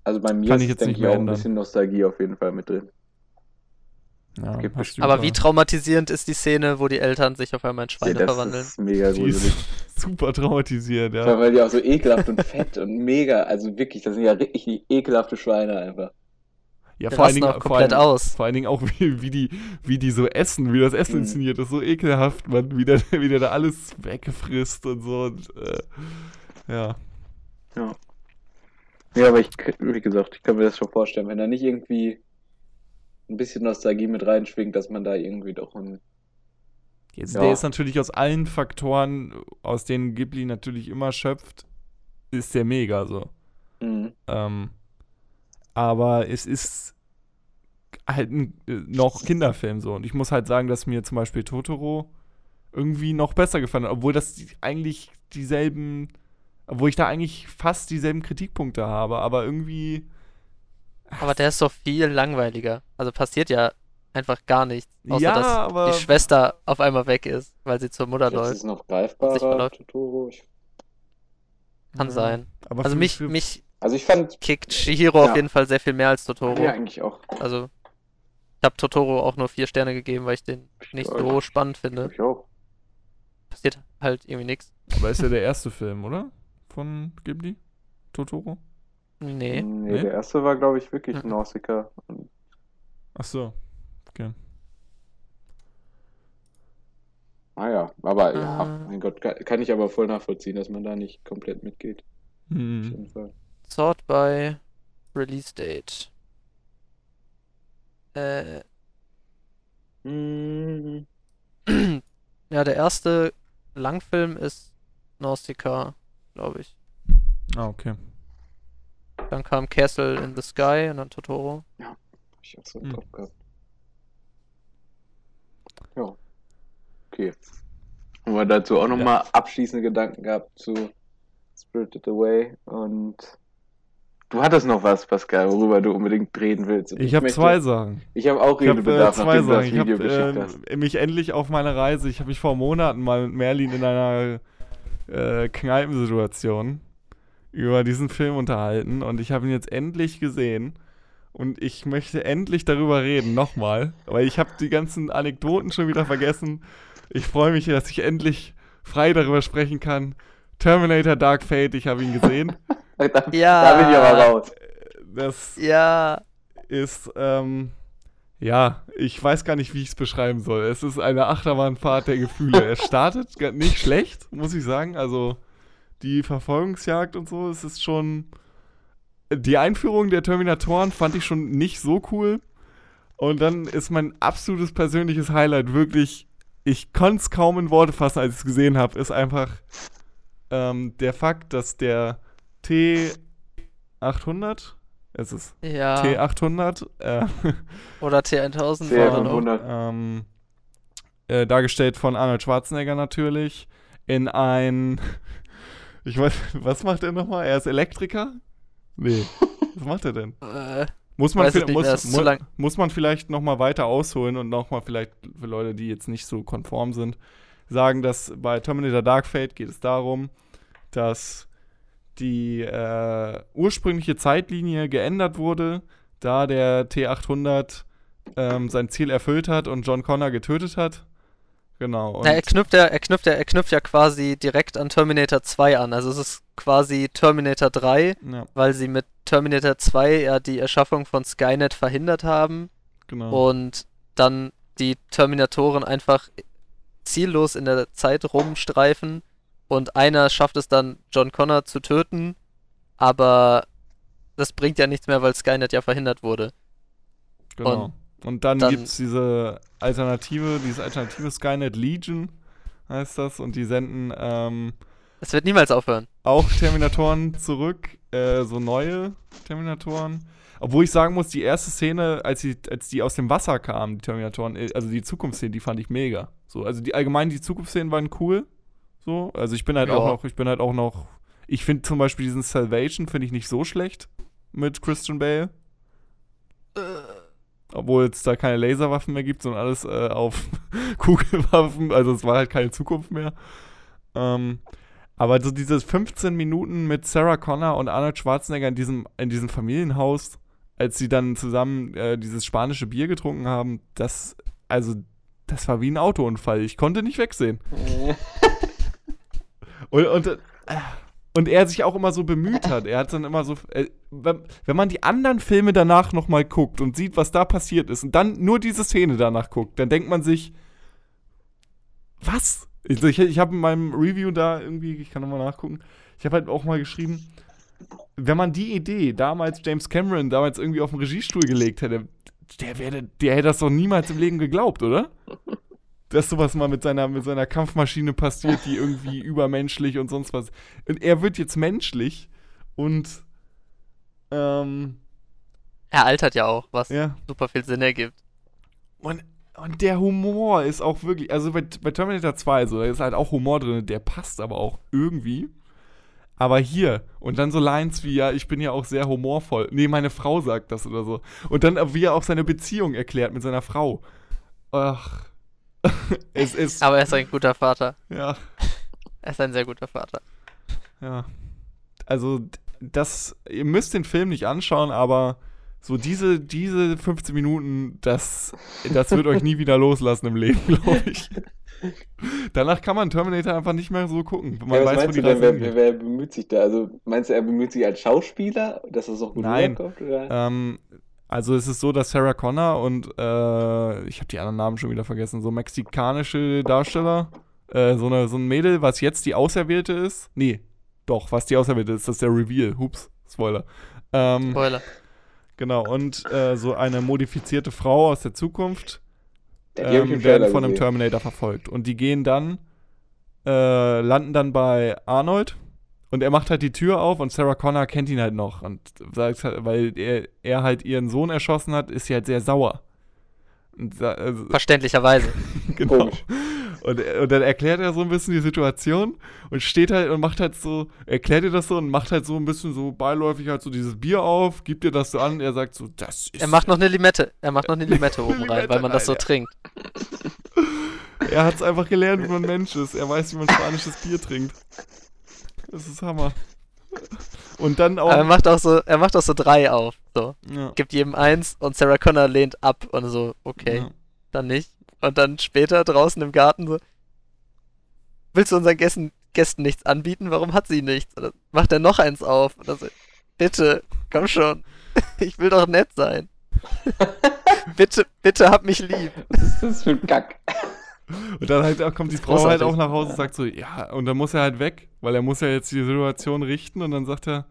S1: Also bei mir
S3: Kann
S1: ist,
S3: ich jetzt
S1: denke
S3: nicht
S1: ich,
S3: mehr
S1: auch ein bisschen Nostalgie auf jeden Fall mit drin.
S3: Ja,
S2: Aber wie traumatisierend ist die Szene, wo die Eltern sich auf einmal in
S1: Ja,
S2: Schweine
S1: das
S2: verwandeln?
S1: ist mega
S3: Die
S1: gruselig.
S3: ist *laughs* super
S1: allem,
S3: ja.
S1: weil die auch so ekelhaft und fett und mega, also wirklich, das sind ja richtig ekelhafte Schweine einfach.
S3: Ja, vor allen Dingen,
S2: auch
S3: vor
S2: komplett
S3: allen,
S2: aus.
S3: Vor allen Dingen auch, *laughs* wie, wie, die, wie die so essen, wie das Essen
S1: Mhm.
S3: inszeniert ist, so ekelhaft, man, wie der, wie der da alles weggefrisst und so. Und, äh, ja.
S1: Ja, aber ich, wie gesagt, ich kann mir das schon vorstellen, wenn da nicht irgendwie ein bisschen Nostalgie mit reinschwingt, dass man da irgendwie doch ein.
S3: Jetzt,
S1: Ja.
S3: Der ist natürlich aus allen Faktoren, aus denen Ghibli natürlich immer schöpft, ist der mega so.
S1: Mhm.
S3: Ähm, aber es ist halt ein, äh, noch Kinderfilm so. Und ich muss halt sagen, dass mir zum Beispiel Totoro irgendwie noch besser gefallen hat, obwohl das eigentlich dieselben, obwohl ich da eigentlich fast dieselben Kritikpunkte habe, aber irgendwie.
S2: Aber der ist doch viel langweiliger. Also passiert ja einfach gar nichts. Außer
S3: ja,
S2: dass
S3: aber.
S2: die Schwester auf einmal weg ist, weil sie zur Mutter
S1: ist
S2: läuft.
S1: es noch
S2: Sich
S1: greifbarer. Totoro. Ich,
S2: Kann
S3: Ja.
S2: sein.
S3: Aber
S2: Also
S3: für-
S2: mich,
S3: für-
S2: mich
S1: also ich fand.
S2: kickt Shihiro
S1: Ja.
S2: auf jeden Fall sehr viel mehr als Totoro.
S1: Ja, eigentlich auch.
S2: Also ich habe Totoro auch nur vier Sterne gegeben, weil ich den nicht
S1: Ja,
S2: so spannend finde.
S1: Ich auch.
S2: Passiert halt irgendwie nichts.
S3: Aber ist ja der erste Film, oder? Von Ghibli? Totoro?
S2: Nee.
S1: Nee,
S3: Nee?
S1: der erste war, glaube ich, wirklich
S2: Mhm.
S1: Nausicaa.
S3: Ach so. Okay.
S1: Ah ja, aber ja,
S2: Äh.
S1: mein Gott, kann, kann ich aber voll nachvollziehen, dass man da nicht komplett mitgeht. Auf
S3: Hm.
S1: jeden Fall.
S2: Sort by Release Date. Äh,
S1: Mhm.
S2: ja, der erste Langfilm ist Nausicaa, glaube ich.
S3: Ah, okay.
S2: Dann kam Castle in the Sky und dann Totoro.
S1: Hab ich auch so im
S3: Hm.
S1: Kopf gehabt. Ja. Okay. Haben wir dazu auch nochmal abschließende Gedanken gehabt zu Spirited Away und du hattest noch was, Pascal, worüber du unbedingt reden willst. Und
S3: Ich habe zwei Sachen.
S1: Ich habe auch
S3: Ich habe äh,
S1: Redebedarf,
S3: zwei
S1: nachdem du
S3: Sachen.
S1: das
S3: Ich
S1: Video
S3: habe
S1: geschickt hast.
S3: äh, mich endlich auf meiner Reise, ich habe mich vor Monaten mal mit Merlin in einer äh, Kneipensituation über diesen Film unterhalten und ich habe ihn jetzt endlich gesehen und ich möchte endlich darüber reden, nochmal, weil ich habe die ganzen Anekdoten schon wieder vergessen. Ich freue mich, dass ich endlich frei darüber sprechen kann. Terminator Dark Fate, ich habe ihn gesehen. *laughs*
S1: Da,
S2: Ja.
S1: da bin ich aber raus.
S3: Das
S2: Ja,
S3: ist, ähm, ja, ich weiß gar nicht, wie ich es beschreiben soll. Es ist eine Achterbahnfahrt der Gefühle. Es startet *laughs* nicht schlecht, muss ich sagen. Also die Verfolgungsjagd und so, es ist schon. Die Einführung der Terminatoren fand ich schon nicht so cool. Und dann ist mein absolutes persönliches Highlight wirklich, ich konnte es kaum in Worte fassen, als ich es gesehen habe, ist einfach ähm, der Fakt, dass der T800, es ist
S2: ja.
S3: T800, äh, *laughs*
S2: Oder T1000 war dann auch.
S1: CR500.
S3: ähm, äh, dargestellt von Arnold Schwarzenegger natürlich, in ein, ich weiß, *laughs* was macht er nochmal? Er ist Elektriker? Nee, *laughs* was macht er denn?
S2: Äh,
S3: Muss man,
S2: nicht
S3: muss, mu muss man vielleicht nochmal weiter ausholen und nochmal vielleicht für Leute, die jetzt nicht so konform sind, sagen, dass bei Terminator Dark Fate geht es darum, dass die äh, ursprüngliche Zeitlinie geändert wurde, da der T800 ähm, sein Ziel erfüllt hat und John Connor getötet hat. Genau.
S2: Na, er knüpft ja, er knüpft ja, er knüpft ja quasi direkt an Terminator 2 an. Also es ist quasi Terminator 3,
S3: ja,
S2: weil sie mit Terminator 2 ja die Erschaffung von Skynet verhindert haben
S3: genau.
S2: und dann die Terminatoren einfach ziellos in der Zeit rumstreifen und einer schafft es dann, John Connor zu töten, aber das bringt ja nichts mehr, weil Skynet ja verhindert wurde.
S3: Genau. Und, dann,
S2: dann-
S3: gibt es diese Alternative, dieses alternative Skynet Legion heißt das und die senden ähm,
S2: Es wird niemals aufhören.
S3: auch Terminatoren zurück, äh, so neue Terminatoren. Obwohl ich sagen muss, die erste Szene, als die, als die aus dem Wasser kamen, die Terminatoren, äh, also die Zukunftsszenen, die fand ich mega. So, also die allgemein die Zukunftsszenen waren cool. So, also ich bin halt
S2: Ja.
S3: auch noch, ich bin halt auch noch, ich finde zum Beispiel diesen Salvation finde ich nicht so schlecht mit Christian Bale. Obwohl es da keine Laserwaffen mehr gibt, sondern alles äh, auf *laughs* Kugelwaffen. Also es war halt keine Zukunft mehr. Ähm, aber so diese 15 Minuten mit Sarah Connor und Arnold Schwarzenegger in diesem, in diesem Familienhaus, als sie dann zusammen äh, dieses spanische Bier getrunken haben, das, also, das war wie ein Autounfall. Ich konnte nicht wegsehen. *laughs* Und, und, äh, und er sich auch immer so bemüht hat. Er hat dann immer so. Äh, wenn, man die anderen Filme danach nochmal guckt und sieht, was da passiert ist, und dann nur diese Szene danach guckt, dann denkt man sich, was? Ich, ich, ich habe in meinem Review da irgendwie, ich kann nochmal nachgucken, ich habe halt auch mal geschrieben, wenn man die Idee damals James Cameron damals irgendwie auf den Regiestuhl gelegt hätte, der, wäre, der hätte das doch niemals im Leben geglaubt, oder? Dass sowas mal mit seiner, mit seiner Kampfmaschine passiert, die irgendwie *laughs* übermenschlich und sonst was. Und er wird jetzt menschlich und ähm,
S2: Er altert ja auch, was
S3: ja.
S2: super viel Sinn ergibt.
S3: Und, und der Humor ist auch wirklich, also bei, bei Terminator 2, so, da ist halt auch Humor drin, der passt aber auch irgendwie. Aber hier, und dann so Lines wie, ja, ich bin ja auch sehr humorvoll. Nee, meine Frau sagt das oder so. Und dann, wie er auch seine Beziehung erklärt mit seiner Frau. Ach. *laughs* es ist,
S2: Aber er ist ein guter Vater.
S3: ja,
S2: Er ist ein sehr guter Vater.
S3: ja. Also, das, ihr müsst den Film nicht anschauen, aber So diese, diese 15 Minuten, das, das wird euch nie *laughs* wieder loslassen im Leben, glaube ich. Danach kann man Terminator einfach nicht mehr so gucken. Man
S1: ja, was
S3: weiß,
S1: meinst du denn, wer, wer, wer bemüht sich da? Also meinst du, er bemüht sich als Schauspieler, dass das auch gut
S3: Nein.
S1: rüberkommt? Oder?
S3: Ähm, also es ist so, dass Sarah Connor und äh, ich habe die anderen Namen schon wieder vergessen, so mexikanische Darsteller, äh, so, eine, so ein Mädel, was jetzt die Auserwählte ist. Nee, doch, was die Auserwählte ist, das ist der Reveal. Hups, Spoiler. Ähm,
S2: Spoiler.
S3: genau, und äh, so eine modifizierte Frau aus der Zukunft ähm, werden von einem. Terminator verfolgt. Und die gehen dann, äh, landen dann bei Arnold und er macht halt die Tür auf und Sarah Connor kennt ihn halt noch. Und sagt halt, weil er, er halt ihren Sohn erschossen hat, ist sie halt sehr sauer. Und, sa- also,
S2: Verständlicherweise. *laughs*
S3: genau.
S1: Komisch.
S3: Und, und dann erklärt er so ein bisschen die Situation und steht halt und macht halt so, erklärt ihr das so und macht halt so ein bisschen so beiläufig halt so dieses Bier auf, gibt dir das so an, er sagt so, das ist
S2: Er macht noch eine Limette. Er macht noch eine Limette oben *laughs* rein,
S3: Limette
S2: weil man das so
S3: rein, ja.
S2: trinkt. *laughs*
S3: Er hat es einfach gelernt, wie man Mensch ist. Er weiß, wie man spanisches Bier trinkt. Das ist Hammer. Und dann auch.
S2: Aber er macht auch so, er macht auch so drei auf. So.
S3: ja,
S2: Gibt jedem eins und Sarah Connor lehnt ab und so, okay,
S3: ja.
S2: dann nicht. Und dann später draußen im Garten so, willst du unseren Gästen, Gästen nichts anbieten? Warum hat sie nichts? Dann macht er noch eins auf. Dann so, bitte, komm schon. *laughs* Ich will doch nett sein. *laughs* bitte, bitte hab mich lieb.
S1: Was ist das für ein Kack? *laughs*
S3: Und dann halt kommt die Frau halt auch nach Hause und sagt so, ja, und dann muss er halt weg, weil er muss ja jetzt die Situation richten und dann sagt er,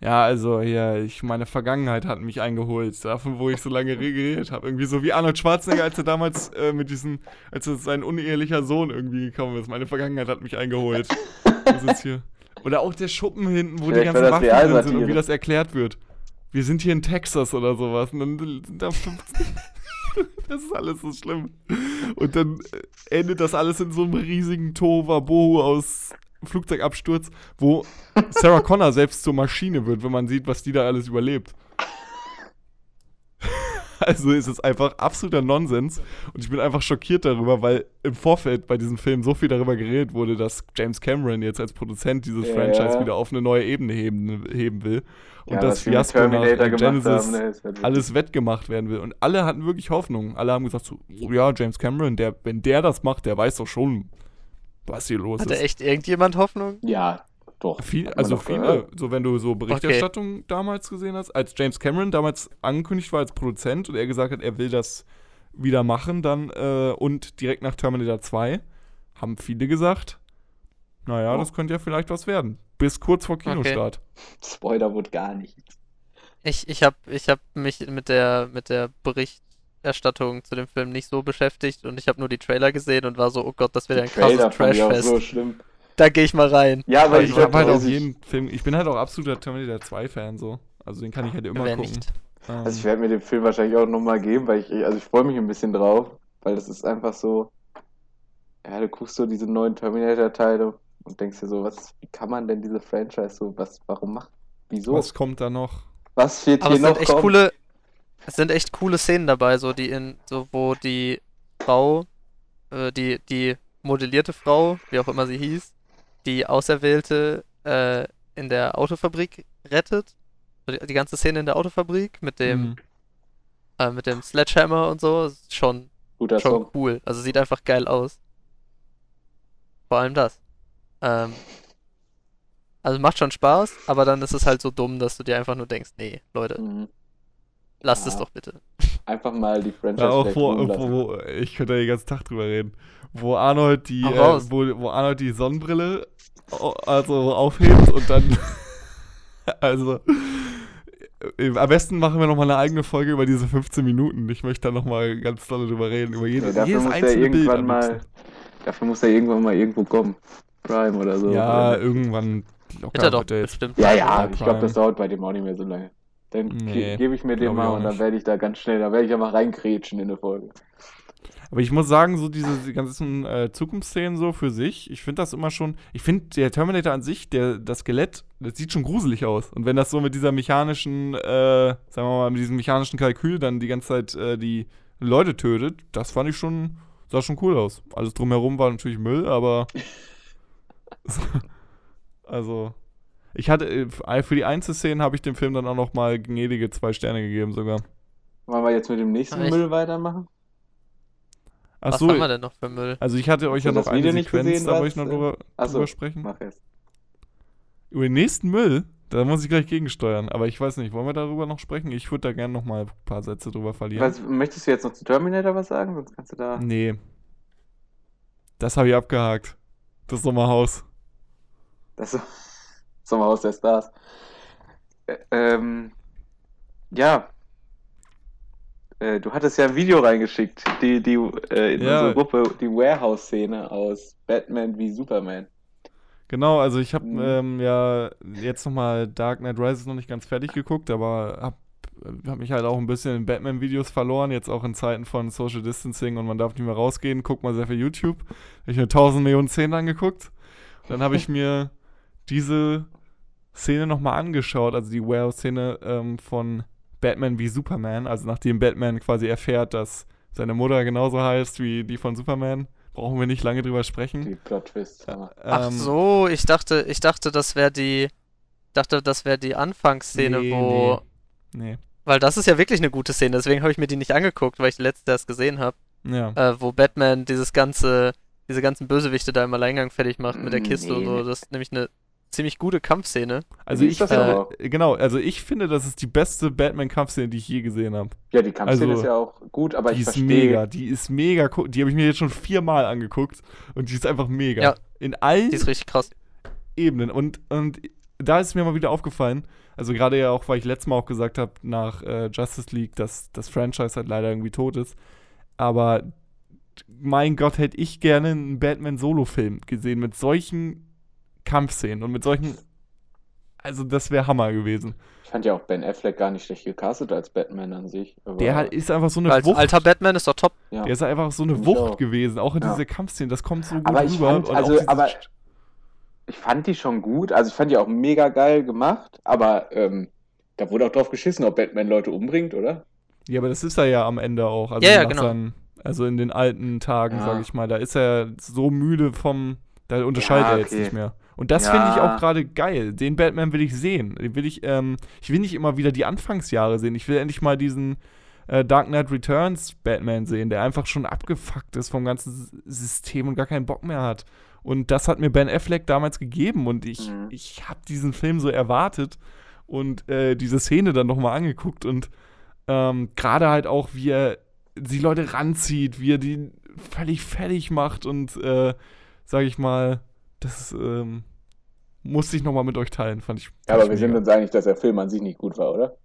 S3: ja, also hier, ich, meine Vergangenheit hat mich eingeholt, davon, wo ich so lange geredet habe. Irgendwie so wie Arnold Schwarzenegger, als er damals äh, mit diesem, als er sein unehelicher Sohn irgendwie gekommen ist. Meine Vergangenheit hat mich eingeholt. Das ist hier. Oder auch der Schuppen hinten, wo die
S1: Vielleicht war
S3: ganzen Waffen drin sind und wie das erklärt wird. Wir sind hier in Texas oder sowas. Und dann sind da 15. *laughs* das ist alles so schlimm. Und dann äh, endet das alles in so einem riesigen Tohuwabohu aus Flugzeugabsturz, wo Sarah Connor selbst zur Maschine wird, wenn man sieht, was die da alles überlebt. *laughs* Also ist es einfach absoluter Nonsens und ich bin einfach schockiert darüber, weil im Vorfeld bei diesem Film so viel darüber geredet wurde, dass James Cameron jetzt als Produzent dieses
S1: Ja,
S3: Franchise
S1: ja.
S3: wieder auf eine neue Ebene heben, heben will und
S1: Ja,
S3: das Fiasko nach Genesis
S1: haben, ne, halt
S3: alles wettgemacht werden will. Und alle hatten wirklich Hoffnung. Alle haben gesagt so, oh ja, James Cameron, der, wenn der das macht, der weiß doch schon, was hier los
S2: Hatte
S3: ist.
S2: echt irgendjemand Hoffnung?
S1: Ja, doch.
S3: Viel, also
S1: doch
S3: viele,
S1: gehört.
S3: so wenn du so Berichterstattung damals gesehen hast, als James Cameron damals angekündigt war als Produzent und er gesagt hat, er will das wieder machen, dann äh, und direkt nach Terminator 2, haben viele gesagt, naja,
S1: Oh.
S3: das könnte ja vielleicht was werden. Bis kurz vor Kinostart.
S1: Spoiler wurde gar nicht.
S2: Ich, ich habe ich hab mich mit der, mit der Berichterstattung zu dem Film nicht so beschäftigt und ich habe nur die Trailer gesehen und war so, oh Gott, das wird ja ein krasses Trashfest.
S1: so schlimm.
S2: Da gehe ich mal rein.
S1: Ja, aber
S3: ich
S1: ich
S3: habe halt auch
S1: also
S3: jeden Film, ich bin halt auch absoluter Terminator 2-Fan so. Also den kann ich halt immer
S2: Wer
S3: gucken.
S2: nicht?
S3: Ähm,
S1: Also ich werde mir den Film wahrscheinlich auch nochmal geben, weil ich, also ich freue mich ein bisschen drauf, weil das ist einfach so, ja, du guckst so diese neuen Terminator-Teile und denkst dir so, was, wie kann man denn diese Franchise so, was, warum macht, wieso,
S3: was
S1: was,
S3: kommt da noch?
S1: fehlt
S2: Aber
S1: hier
S2: es sind
S1: noch?
S2: echt
S1: Komm.
S2: coole, es sind echt coole Szenen dabei, so die in, so wo die Frau, äh, die, die modellierte Frau, wie auch immer sie hieß, die Auserwählte äh, in der Autofabrik rettet. Die, die ganze Szene in der Autofabrik mit dem,
S3: Mhm.
S2: äh, mit dem Sledgehammer und so, ist schon,
S1: Guter
S2: schon
S1: Song.
S2: cool. Also sieht einfach geil aus. Vor allem das. Ähm, also macht schon Spaß, aber dann ist es halt so dumm, dass du dir einfach nur denkst, nee, Leute,
S1: Mhm.
S2: Lasst es
S1: Ja.
S2: doch bitte.
S1: Einfach mal die Franchise
S3: Ja, auch wo, wo, wo, ich könnte da den ganzen Tag drüber reden. Wo Arnold die, äh, wo, wo Arnold die Sonnenbrille au- also aufhebt und dann *laughs* also äh, am besten machen wir nochmal eine eigene Folge über diese 15 Minuten. Ich möchte da nochmal ganz doll drüber reden, über jede,
S1: dafür
S3: jedes
S1: muss er
S3: einzelne Bild
S1: irgendwann mal, dafür muss er irgendwann mal irgendwo kommen. Prime oder so.
S3: Ja,
S1: Oder-
S3: irgendwann locker
S2: Wird er doch bestimmt.
S1: ja, ja, ich glaube, das dauert bei dem auch nicht mehr so lange. Dann
S3: Nee,
S1: ge gebe ich mir den mal und dann werde ich da ganz schnell, da werde ich ja mal reingrätschen in eine Folge.
S3: Aber ich muss sagen, so diese die ganzen äh, Zukunftsszenen so für sich, ich finde das immer schon, ich finde der Terminator an sich, der, das Skelett, das sieht schon gruselig aus. Und wenn das so mit dieser mechanischen, äh, sagen wir mal, mit diesem mechanischen Kalkül dann die ganze Zeit äh, die Leute tötet, das fand ich schon, sah schon cool aus. Alles drumherum war natürlich Müll, aber *laughs* *laughs* also, Ich hatte, äh, für die Einzelszenen habe ich dem Film dann auch noch mal gnädige zwei Sterne gegeben sogar.
S1: Wollen wir jetzt mit dem nächsten? Müll weitermachen?
S3: Ach
S2: Was
S3: so,
S2: haben wir denn noch für Müll?
S3: also ich hatte euch
S1: Hast
S3: ja noch eine
S1: Video nicht
S3: Sequenz,
S1: gesehen,
S3: da wollte ich noch
S1: äh,
S3: drüber,
S1: Ach so,
S3: drüber sprechen.
S1: Mach jetzt.
S3: Über den nächsten Müll, da muss ich gleich gegensteuern. Aber ich weiß nicht, wollen wir darüber noch sprechen? Ich würde da gerne noch mal ein paar Sätze drüber verlieren.
S1: Was, möchtest du jetzt noch zu Terminator was sagen? Sonst kannst du da.
S3: Nee. Das habe ich abgehakt. Das Sommerhaus.
S1: Das *laughs* Sommerhaus der Stars. Ähm, ja. Äh, du hattest ja ein Video reingeschickt, die, die äh, in
S3: Ja.
S1: unsere Gruppe, die Warehouse-Szene aus Batman wie Superman.
S3: Genau, also ich habe
S1: Mhm.
S3: ähm, ja jetzt nochmal Dark Knight Rises noch nicht ganz fertig geguckt, aber habe hab mich halt auch ein bisschen in Batman-Videos verloren, jetzt auch in Zeiten von Social Distancing und man darf nicht mehr rausgehen. Guck mal sehr viel YouTube. Habe ich mir 1000 Millionen Szenen angeguckt. Und dann habe ich *laughs* mir diese Szene nochmal angeschaut, also die Warehouse-Szene ähm, von Batman wie Superman, also nachdem Batman quasi erfährt, dass seine Mutter genauso heißt wie die von Superman, brauchen wir nicht lange drüber sprechen.
S1: Die Plot-Twists. Hammer.
S2: Ach
S3: Ähm,
S2: so, ich dachte, ich dachte, das wäre die, dachte, das wäre die Anfangsszene,
S3: Nee,
S2: wo,
S3: Nee.
S2: weil das ist ja wirklich eine gute Szene, deswegen habe ich mir die nicht angeguckt, weil ich die letzte erst gesehen habe,
S3: Ja.
S2: äh, wo Batman dieses ganze, diese ganzen Bösewichte da im Alleingang fertig macht mit der Kiste und
S1: Nee.
S2: so. Das ist nämlich eine ziemlich gute Kampfszene.
S3: Also ich
S1: auch?
S3: genau, also ich finde, das ist die beste Batman-Kampfszene, die ich je gesehen habe.
S1: Ja, die Kampfszene
S3: Also,
S1: ist ja auch gut, aber
S3: Die
S1: ich
S3: ist
S1: verstehe.
S3: mega, die ist mega, cool. die habe ich mir jetzt schon viermal angeguckt und die ist einfach mega.
S2: Ja.
S3: In allen
S2: Die ist richtig krass.
S3: Ebenen und, und da ist mir mal wieder aufgefallen, also gerade ja auch, weil ich letztes Mal auch gesagt habe, nach äh, Justice League, dass das Franchise halt leider irgendwie tot ist, aber mein Gott, hätte ich gerne einen Batman-Solo-Film gesehen mit solchen Kampfszenen und mit solchen, also das wäre Hammer gewesen.
S1: Ich fand ja auch Ben Affleck gar nicht schlecht gecastet als Batman an sich. Aber,
S3: Der ist einfach so eine
S2: Als
S3: Wucht.
S2: alter Batman ist doch top.
S1: ja.
S3: Der ist einfach so eine Wucht
S1: auch.
S3: gewesen, auch in
S1: Ja.
S3: dieser Kampfszene. Das kommt so gut
S1: Aber ich
S3: rüber.
S1: fand-
S3: und
S1: also, aber- ich fand die schon gut. Also ich fand die auch mega geil gemacht, aber ähm, da wurde auch drauf geschissen, ob Batman Leute umbringt, oder?
S3: ja, aber das ist er ja am Ende auch. Also,
S2: Ja, ja, genau.
S3: seinen- also in den alten Tagen,
S1: Ja.
S3: sag ich mal. Da ist er so müde vom. Da unterscheidet
S1: Ja,
S3: er jetzt
S1: okay.
S3: nicht mehr. Und das
S1: Ja.
S3: finde ich auch gerade geil. Den Batman will ich sehen. Den will ich, ähm, ich will nicht immer wieder die Anfangsjahre sehen. Ich will endlich mal diesen äh, Dark Knight Returns Batman sehen, der einfach schon abgefuckt ist vom ganzen System und gar keinen Bock mehr hat. Und das hat mir Ben Affleck damals gegeben und ich,
S1: Mhm.
S3: ich habe diesen Film so erwartet und äh, diese Szene dann nochmal angeguckt und ähm, gerade halt auch, wie er die Leute ranzieht, wie er die völlig fertig macht und äh, sage ich mal, das ähm, musste ich nochmal mit euch teilen, fand ich.
S1: Ja, aber
S3: ich
S1: wir sind uns einig, dass der Film an sich nicht gut war, oder?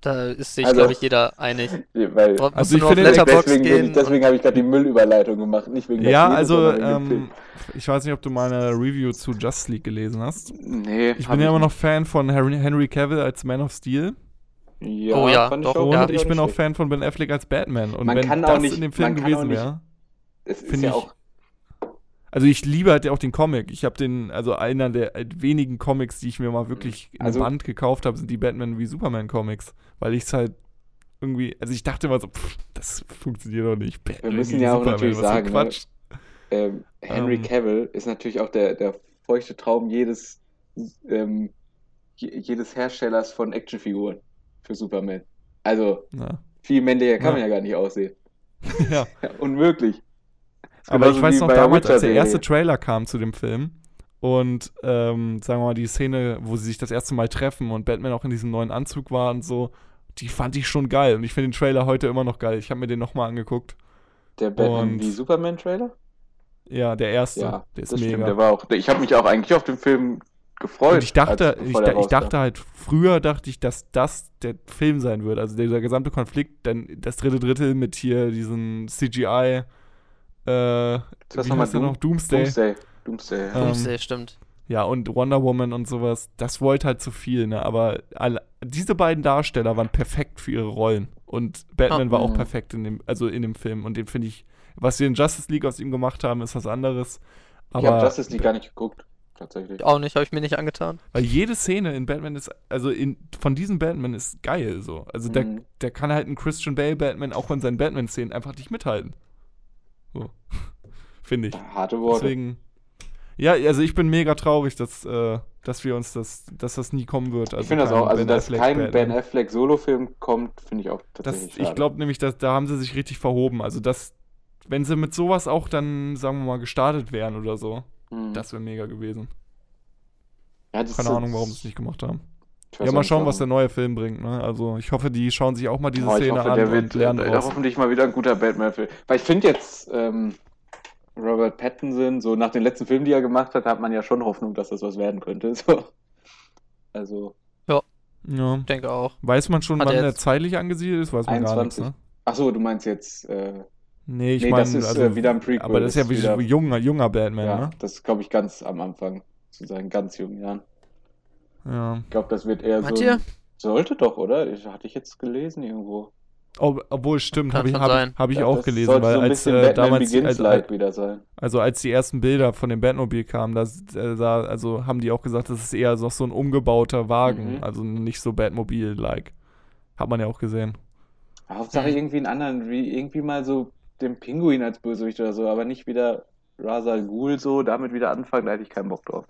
S2: Da ist sich,
S1: Also-
S2: glaube ich, jeder einig. *laughs*
S1: Weil
S3: Also ich finde,
S1: deswegen,
S2: gehen.
S1: ich, deswegen habe ich gerade die Müllüberleitung gemacht, nicht wegen der
S3: Ja, also
S1: sondern wegen dem
S3: ähm,
S1: Film.
S3: ich weiß nicht, ob du meine Review zu Just League gelesen hast.
S1: Nee,
S3: Ich bin ja immer noch. Fan von Henry, Henry Cavill als Man of Steel
S1: Ja,
S2: Oh ja,
S1: fand ich
S2: doch.
S1: auch,
S3: und
S2: Ja.
S1: fand
S3: ich bin auch Fan von Ben Affleck als Batman. Und
S1: Man
S3: wenn
S1: kann auch
S3: das
S1: nicht-
S3: in dem Film
S1: man kann auch
S3: gewesen
S1: nicht-
S3: wäre, finde
S1: ja
S3: ich-
S1: auch.
S3: Also ich liebe halt ja auch den Comic. Ich habe den, also einer der äh, wenigen Comics, die ich mir mal wirklich in
S1: Also-
S3: der Band gekauft habe, sind die Batman wie Superman Comics, weil ich es halt irgendwie, also ich dachte immer so, pff, das funktioniert doch nicht. Batman
S1: müssen
S3: wie
S1: ja auch
S3: Superman,
S1: natürlich sagen, ne?
S3: Quatsch.
S1: Ähm, Henry
S3: Ähm.
S1: Cavill ist natürlich auch der, der feuchte Traum jedes, ähm, je- jedes Herstellers von Actionfiguren für Superman. Also
S3: Ja.
S1: viel männlicher kann
S3: Ja.
S1: man ja gar nicht aussehen. *laughs*
S3: ja. *laughs*
S1: Unmöglich.
S3: Aber ich weiß noch damals, als der erste Trailer kam zu dem Film und ähm, sagen wir mal die Szene, wo sie sich das erste Mal treffen und Batman auch in diesem neuen Anzug war und so, die fand ich schon geil und ich finde den Trailer heute immer noch geil. Ich habe mir den nochmal angeguckt.
S1: Der Batman
S3: und-
S1: wie Superman-Trailer?
S3: Ja, der erste,
S1: Ja,
S3: der ist mega.
S1: stimmt. Der war auch, ich habe mich auch eigentlich auf den Film gefreut.
S3: Und ich dachte,
S1: als-
S3: ich, ich dachte halt, früher dachte ich, dass das der Film sein wird. Also dieser gesamte Konflikt, dann das dritte Drittel mit hier diesen CGI, äh,
S1: Was
S3: wie
S1: nochmal?
S3: heißt der noch? Doomsday.
S1: Doomsday. Doomsday. ja.
S3: Ähm,
S2: Doomsday, stimmt.
S3: Ja, und Wonder Woman und sowas, das wollte halt zu viel, ne? Aber alle, diese beiden Darsteller waren perfekt für ihre Rollen. Und Batman
S2: Ah.
S3: war auch
S1: Mhm.
S3: perfekt in dem, also in dem Film. Und den finde ich, was wir in Justice League aus ihm gemacht haben, ist was anderes.
S1: ich habe
S3: Aber
S1: Justice League gar nicht geguckt. Tatsächlich.
S2: Auch nicht, habe ich mir nicht angetan.
S3: weil jede Szene in Batman ist, also in, von diesem Batman ist geil so. Also der,
S1: Mhm.
S3: der kann halt einen Christian Bale Batman auch in seinen Batman-Szenen einfach nicht mithalten. So. *laughs* Finde ich.
S1: Harte Worte.
S3: Deswegen. Ja, also ich bin mega traurig, dass, äh, dass wir uns das, dass das nie kommen wird.
S1: ich finde das auch, also
S3: Ben
S1: dass
S3: Affleck
S1: kein
S3: Batman.
S1: Ben Affleck Solo-Film kommt, finde ich auch
S3: Das,
S1: tatsächlich
S3: ich
S1: schade.
S3: glaube nämlich, dass da haben sie sich richtig verhoben. Also das, wenn sie mit sowas auch dann, sagen wir mal, gestartet wären oder so,
S1: Mhm.
S3: das wäre mega gewesen.
S1: ja, das
S3: Keine Ahnung, warum sie es nicht gemacht haben. Ja, mal schauen, was der neue Film bringt. Ne? Also ich hoffe, die schauen sich auch mal diese
S1: Oh,
S3: Szene
S1: hoffe,
S3: an
S1: der
S3: und lernen
S1: äh,
S3: draus.
S1: hoffentlich mal wieder ein guter Batman-Film. Weil ich finde jetzt ähm, Robert Pattinson, so nach den letzten Filmen, die er gemacht hat, hat man ja schon Hoffnung, dass das was werden könnte. *laughs* So. Also
S3: Ja.
S2: Ich denke auch.
S3: Weiß man schon,
S2: Hat
S3: wann
S2: er
S3: der zeitlich angesiedelt ist? Weiß man gar nichts,
S1: 21.
S3: ne?
S1: Ach so, du meinst jetzt, äh,
S3: Nee, ich
S1: Nee,
S3: meine,
S1: das ist,
S3: also,
S1: äh, wieder ein Prequel,
S3: aber das ist ja
S1: wieder-
S3: junger, junger Batman,
S1: ja,
S3: ne?
S1: das ist, glaube ich, ganz am Anfang, zu seinen ganz jungen Jahren.
S3: Ja.
S1: Ich glaube, das wird eher
S2: Meint
S1: so.
S2: ihr?
S1: Sollte doch, oder? Ich, hatte ich jetzt gelesen irgendwo.
S3: Ob, obwohl, stimmt, habe ich, hab, hab ich
S1: Ja,
S3: auch
S1: das
S3: gelesen, weil
S1: so ein
S3: als äh, damals, als,
S1: like wieder sein.
S3: also als die ersten Bilder von dem Batmobil kamen, da äh, sah- also haben die auch gesagt, das ist eher so, so ein umgebauter Wagen,
S1: Mhm.
S3: also nicht so Batmobil-like. Hat man ja auch gesehen.
S1: Hauptsache irgendwie einen anderen, wie irgendwie mal so den Pinguin als Bösewicht oder so, aber nicht wieder Ra's al Ghul so, damit wieder anfangen, da hätte ich keinen Bock drauf.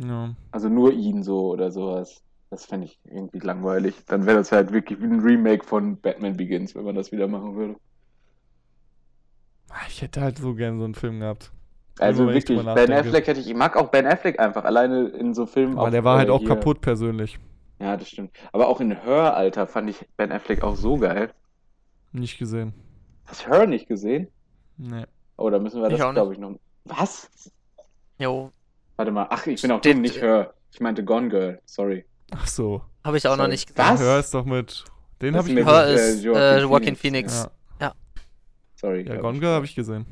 S3: Ja.
S1: Also nur ihn so oder sowas. Das fände ich irgendwie langweilig. Dann wäre das halt wirklich wie ein Remake von Batman Begins, wenn man das wieder machen würde.
S3: Ah, Ich hätte halt so gern so einen Film gehabt.
S1: Also
S3: ich
S1: wirklich, Ben. Affleck hätte ich, ich mag auch Ben Affleck einfach, alleine in so Filmen.
S3: Aber
S1: auch,
S3: der war halt
S1: äh,
S3: auch
S1: hier-
S3: kaputt persönlich.
S1: Ja, das stimmt. Aber auch in Her, Alter, fand ich Ben Affleck auch so geil.
S3: Nicht gesehen.
S1: Hast du Her nicht gesehen?
S3: Nee.
S1: Oh, da müssen wir
S2: Ich
S1: das, glaube ich, noch. Was?
S2: Jo,
S1: Warte mal, ach, ich bin auch dumm, nicht Her. Ich meinte Gone Girl, sorry.
S3: Ach so.
S2: habe ich auch noch
S1: Sorry.
S2: nicht gesehen.
S1: Was?
S3: Hör ist doch mit. Den habe ich
S1: mit-
S3: gesehen.
S2: Her
S1: äh,
S2: ist
S1: Joaquin
S2: äh, Joaquin
S1: Phoenix,
S2: Phoenix.
S3: Ja,
S1: Sorry.
S3: ja Gone. Girl habe ich gesehen.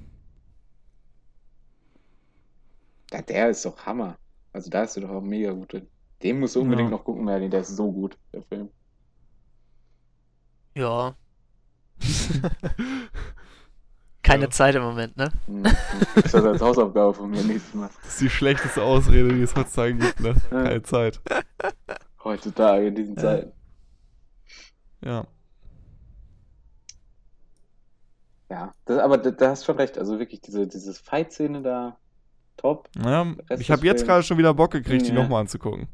S1: Ja, der ist doch Hammer. Also da ist du doch auch mega gut drin. Den musst du unbedingt
S3: Ja.
S1: noch gucken, Merlin. Der ist so gut, der Film.
S2: Ja. *laughs* *laughs* Keine
S3: Ja.
S2: Zeit im Moment, ne?
S1: Das ist das als Hausaufgabe von mir nächstes Mal.
S3: Das ist die schlechteste Ausrede, die es heutzutage gibt, ne?
S1: Ja.
S3: Keine Zeit.
S1: Heutzutage in diesen
S2: Ja.
S1: Zeiten.
S3: Ja.
S1: Ja, das, aber da, da hast du schon recht. Also wirklich, diese, diese Fight-Szene da, top. Rest
S3: ich habe jetzt gerade schon wieder Bock gekriegt, die
S1: Ja.
S3: nochmal anzugucken.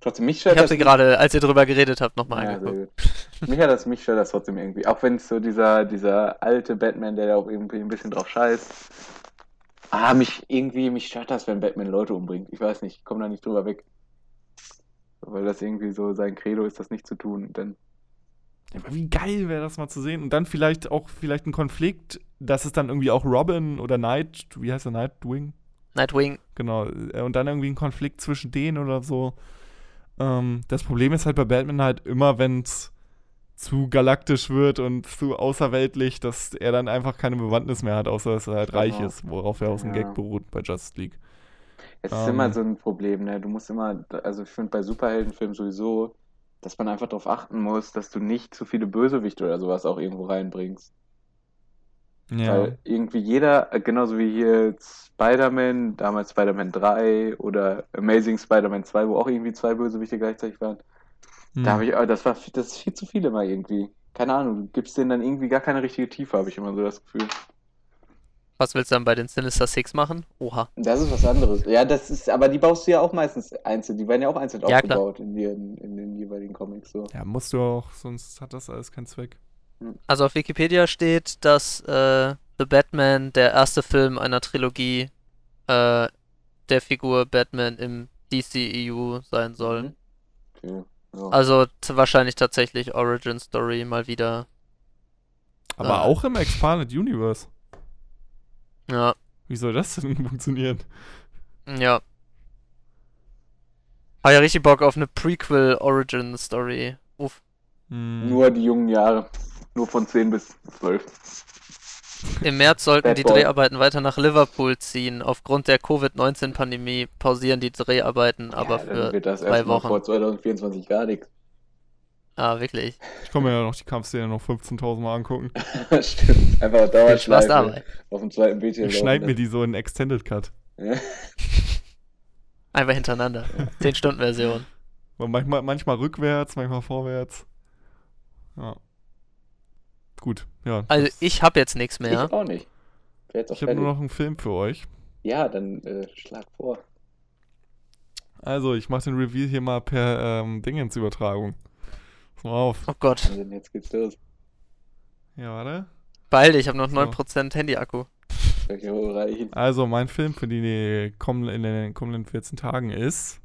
S1: Trotzdem, mich
S2: Ich habe sie gerade, als ihr drüber geredet habt, nochmal
S1: Ja,
S2: angeguckt.
S1: Mich hat das, mich stört das trotzdem irgendwie. Auch wenn es so dieser, dieser alte Batman, der da auch irgendwie ein bisschen drauf scheißt. Ah, mich irgendwie, mich stört das, wenn Batman Leute umbringt. Ich weiß nicht, ich komme da nicht drüber weg. Weil das irgendwie so sein Credo ist, das nicht zu tun. Denn
S3: Ja, aber wie geil wäre das mal zu sehen. Und dann vielleicht auch vielleicht ein Konflikt, dass es dann irgendwie auch Robin oder Night, wie heißt der, Nightwing?
S2: Nightwing,
S3: Genau. äh, Und dann irgendwie ein Konflikt zwischen denen oder so. Ähm, das Problem ist halt bei Batman halt immer, wenn es zu galaktisch wird und zu außerweltlich, dass er dann einfach keine Bewandtnis mehr hat, außer dass er halt reich
S1: Genau.
S3: ist, worauf er aus dem
S1: Ja.
S3: Gag beruht bei Justice League.
S1: es ist
S3: Ähm.
S1: immer so ein Problem, ne? Du musst immer, also ich finde bei Superheldenfilmen sowieso, dass man einfach darauf achten muss, dass du nicht zu viele Bösewichte oder sowas auch irgendwo reinbringst.
S3: Ja.
S1: Weil irgendwie jeder, äh, genauso wie hier Spider-Man, damals Spider-Man 3 oder Amazing Spider-Man 2, wo auch irgendwie zwei Bösewichte gleichzeitig waren,
S3: Hm.
S1: da habe ich, äh, das war, viel- das ist viel zu viel immer irgendwie. Keine Ahnung, du gibst denen dann irgendwie gar keine richtige Tiefe, habe ich immer so das Gefühl.
S2: was willst du dann bei den Sinister Six machen? Oha.
S1: Das ist was anderes. Ja, das ist, aber die baust du ja auch meistens einzeln, die werden ja auch einzeln
S2: Ja,
S1: aufgebaut in den, in den jeweiligen Comics so.
S3: ja, musst du auch, sonst hat das alles keinen Zweck.
S2: Also auf Wikipedia steht, dass äh, The Batman der erste Film einer Trilogie äh, der Figur Batman im DCEU sein soll.
S1: Mhm. Okay. Ja.
S2: Also wahrscheinlich tatsächlich Origin Story mal wieder.
S3: Aber
S2: Ah.
S3: auch im Expanded Universe.
S2: Ja,
S3: Wie soll das denn *laughs* funktionieren?
S2: ja. Hab ja richtig Bock auf eine Prequel Origin Story. Uff.
S3: Hm.
S1: Nur die jungen Jahre. Nur von 10 bis 12.
S2: Im März sollten die. Dreharbeiten weiter nach Liverpool ziehen. Aufgrund der Covid-19-Pandemie pausieren die Dreharbeiten aber
S1: ja, dann
S2: für
S1: wird das
S2: zwei Wochen.
S1: vor 2024 gar nichts.
S2: Ah, wirklich.
S3: Ich komme mir ja noch die Kampfszene noch 15.000 Mal angucken. *laughs*
S1: Stimmt. Einfach
S2: Viel Spaß dabei.
S1: auf dem zweiten Bildschirm.
S3: Ich schneide mir die so in Extended Cut.
S1: Ja. *laughs*
S2: Einfach hintereinander. 10-Stunden-Version.
S3: Und manchmal, manchmal rückwärts, manchmal vorwärts. Ja. Gut, ja.
S2: Also ich habe jetzt nichts mehr.
S1: Ich auch nicht. Jetzt auch
S3: ich habe nur noch einen Film für euch.
S1: Ja, dann äh, schlag vor.
S3: Also, ich mache den Reveal hier mal per ähm, Dingensübertragung. Mal auf.
S2: Oh Gott.
S1: Also jetzt geht's los.
S3: Ja, warte.
S2: Dich, ich habe noch
S3: So.
S2: 9% Handy-Akku.
S3: Also, mein Film für die kommen, in den kommenden 14 Tagen ist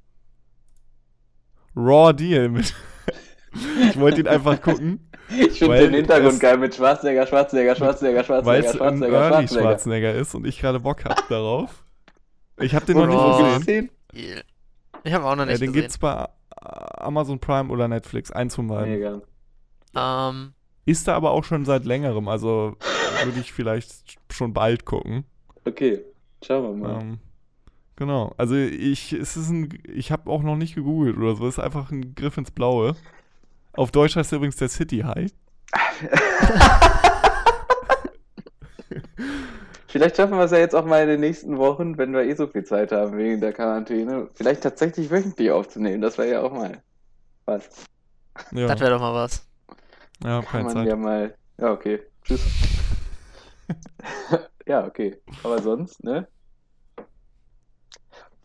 S3: Raw Deal mit. *laughs* ich wollte ihn einfach gucken,
S1: Ich finde den Hintergrund geil mit Schwarzenegger, Schwarzenegger, Schwarzenegger, Schwarzenegger, Schwarzenegger, Schwarzenegger.
S3: Schwarzenegger ist und ich gerade Bock hab darauf. Ich habe den noch nicht gesehen.
S1: den?
S2: Ich habe auch noch nicht
S3: den
S2: gesehen.
S3: gibt's bei Amazon Prime oder Netflix, eins von beiden.
S1: Mega.
S2: Ähm,
S3: Ist da aber auch schon seit längerem, also würde ich vielleicht schon bald gucken.
S1: Okay, schauen wir mal.
S3: Ähm, genau, also ich, es ist ein, ich habe auch noch nicht gegoogelt oder so, es ist einfach ein Griff ins Blaue. Auf Deutsch heißt er übrigens der City High. *laughs*
S1: Vielleicht schaffen wir es ja jetzt auch mal in den nächsten Wochen, wenn wir eh so viel Zeit haben wegen der Quarantäne, vielleicht tatsächlich wöchentlich aufzunehmen. Das wäre ja auch mal was.
S3: Ja,
S2: das wäre doch mal was.
S3: ja hab
S1: Kann
S3: keine
S1: man
S3: Zeit.
S1: ja mal. Ja, okay. Tschüss. *laughs* ja, okay. Aber sonst, ne?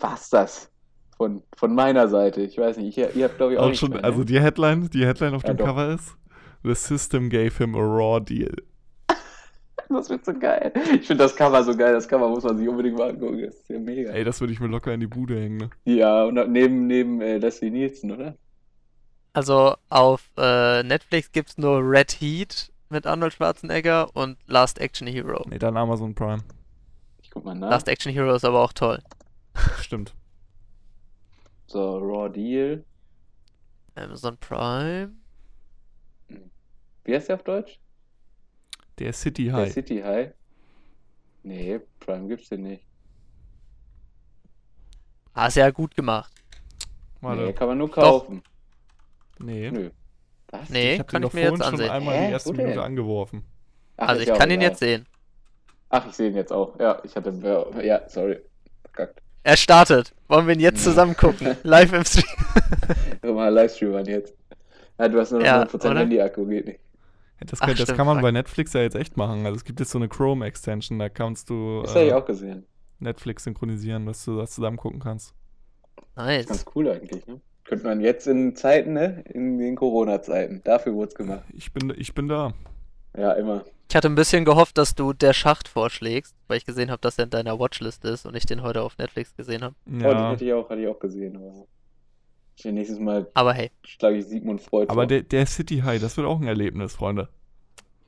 S1: War's das? Von, von meiner Seite. Ich weiß nicht, ihr, ihr habt glaube ich auch,
S3: Auch
S1: nicht
S3: schon,
S1: mehr,
S3: also die Headline, die Headline auf
S1: Ja,
S3: dem
S1: doch.
S3: Cover ist The System gave him a raw deal. *laughs*
S1: Das wird so geil. Ich finde das Cover so geil. Das Cover muss man sich unbedingt mal angucken. Das ist ja mega.
S3: Ey, das würde ich mir locker in die Bude hängen, ne?
S1: Ja, und neben, neben äh, Leslie Nielsen, oder?
S2: Also auf äh, Netflix gibt's nur Red Heat mit Arnold Schwarzenegger und Last Action Hero.
S3: Nee, dann Amazon Prime.
S1: Ich guck mal nach.
S2: Last Action Hero ist aber auch toll.
S3: Stimmt.
S1: So, Raw Deal.
S2: Amazon Prime.
S1: Wie heißt der auf Deutsch?
S3: Der City
S1: Der
S3: High.
S1: City High. Nee, Prime gibt's den nicht.
S2: Hast ja gut gemacht.
S3: Warte.
S1: Nee, kann man nur kaufen.
S3: Nee.
S1: Nö. Was?
S2: Nee,
S3: Ich hab
S2: kann
S3: den
S2: ich
S3: doch
S2: mir jetzt
S3: schon
S2: ansehen.
S3: einmal
S1: Hä?
S3: die erste
S1: Wo denn?
S3: Minute angeworfen.
S1: Ach,
S2: Also ich
S1: ja
S2: kann ihn
S1: egal.
S2: jetzt sehen.
S1: Ach, ich sehe ihn jetzt auch. Ja, ich hatte. Ja, sorry. Verkackt.
S2: Er startet. Wollen wir ihn jetzt
S1: Ja.
S2: zusammen gucken? *laughs* Live im Stream. *laughs*
S1: Guck mal, Livestream an jetzt. Ja, du hast nur noch
S2: Ja,
S1: 9%
S2: oder?
S1: Handy-Akku, geht nicht.
S3: Das,
S2: Ach,
S3: kann, das
S2: stimmt,
S3: kann man
S2: fuck.
S3: bei Netflix ja jetzt echt machen. Also es gibt jetzt so eine Chrome-Extension, da kannst du
S1: Das habe ich
S3: äh,
S1: auch gesehen.
S3: Netflix synchronisieren, dass du das zusammen gucken kannst.
S2: Nice.
S1: Ganz cool eigentlich, ne? Könnte man jetzt in Zeiten, ne? In den Corona-Zeiten. Dafür wurde es gemacht.
S3: Ich bin, ich bin da.
S1: Ja, immer.
S2: Ich hatte ein bisschen gehofft, dass du der Schacht vorschlägst, weil ich gesehen habe, dass er in deiner Watchlist ist und ich den heute auf Netflix gesehen habe.
S1: Oh, den
S3: Ja.
S1: hatte ich auch, hatte ich auch gesehen. Aber nächstes Mal
S2: Aber hey,
S1: schlage ich Sigmund Freud
S3: Aber der, der City High, das wird auch ein Erlebnis, Freunde.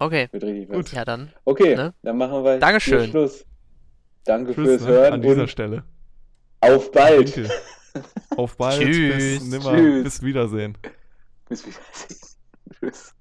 S2: okay.
S1: Wird richtig
S3: Gut.
S2: Ja, dann.
S1: Okay,
S2: Ne?
S1: dann machen wir
S2: Dankeschön.
S1: hier Schluss. Danke
S3: Tschüss
S1: fürs
S3: ne?
S1: Hören
S3: an dieser
S1: und
S3: Stelle.
S1: auf bald.
S3: Danke. Auf bald. *laughs*
S2: Tschüss.
S3: Bis, nimmer,
S1: Tschüss.
S3: bis Wiedersehen.
S1: Bis wieder. *laughs* Tschüss.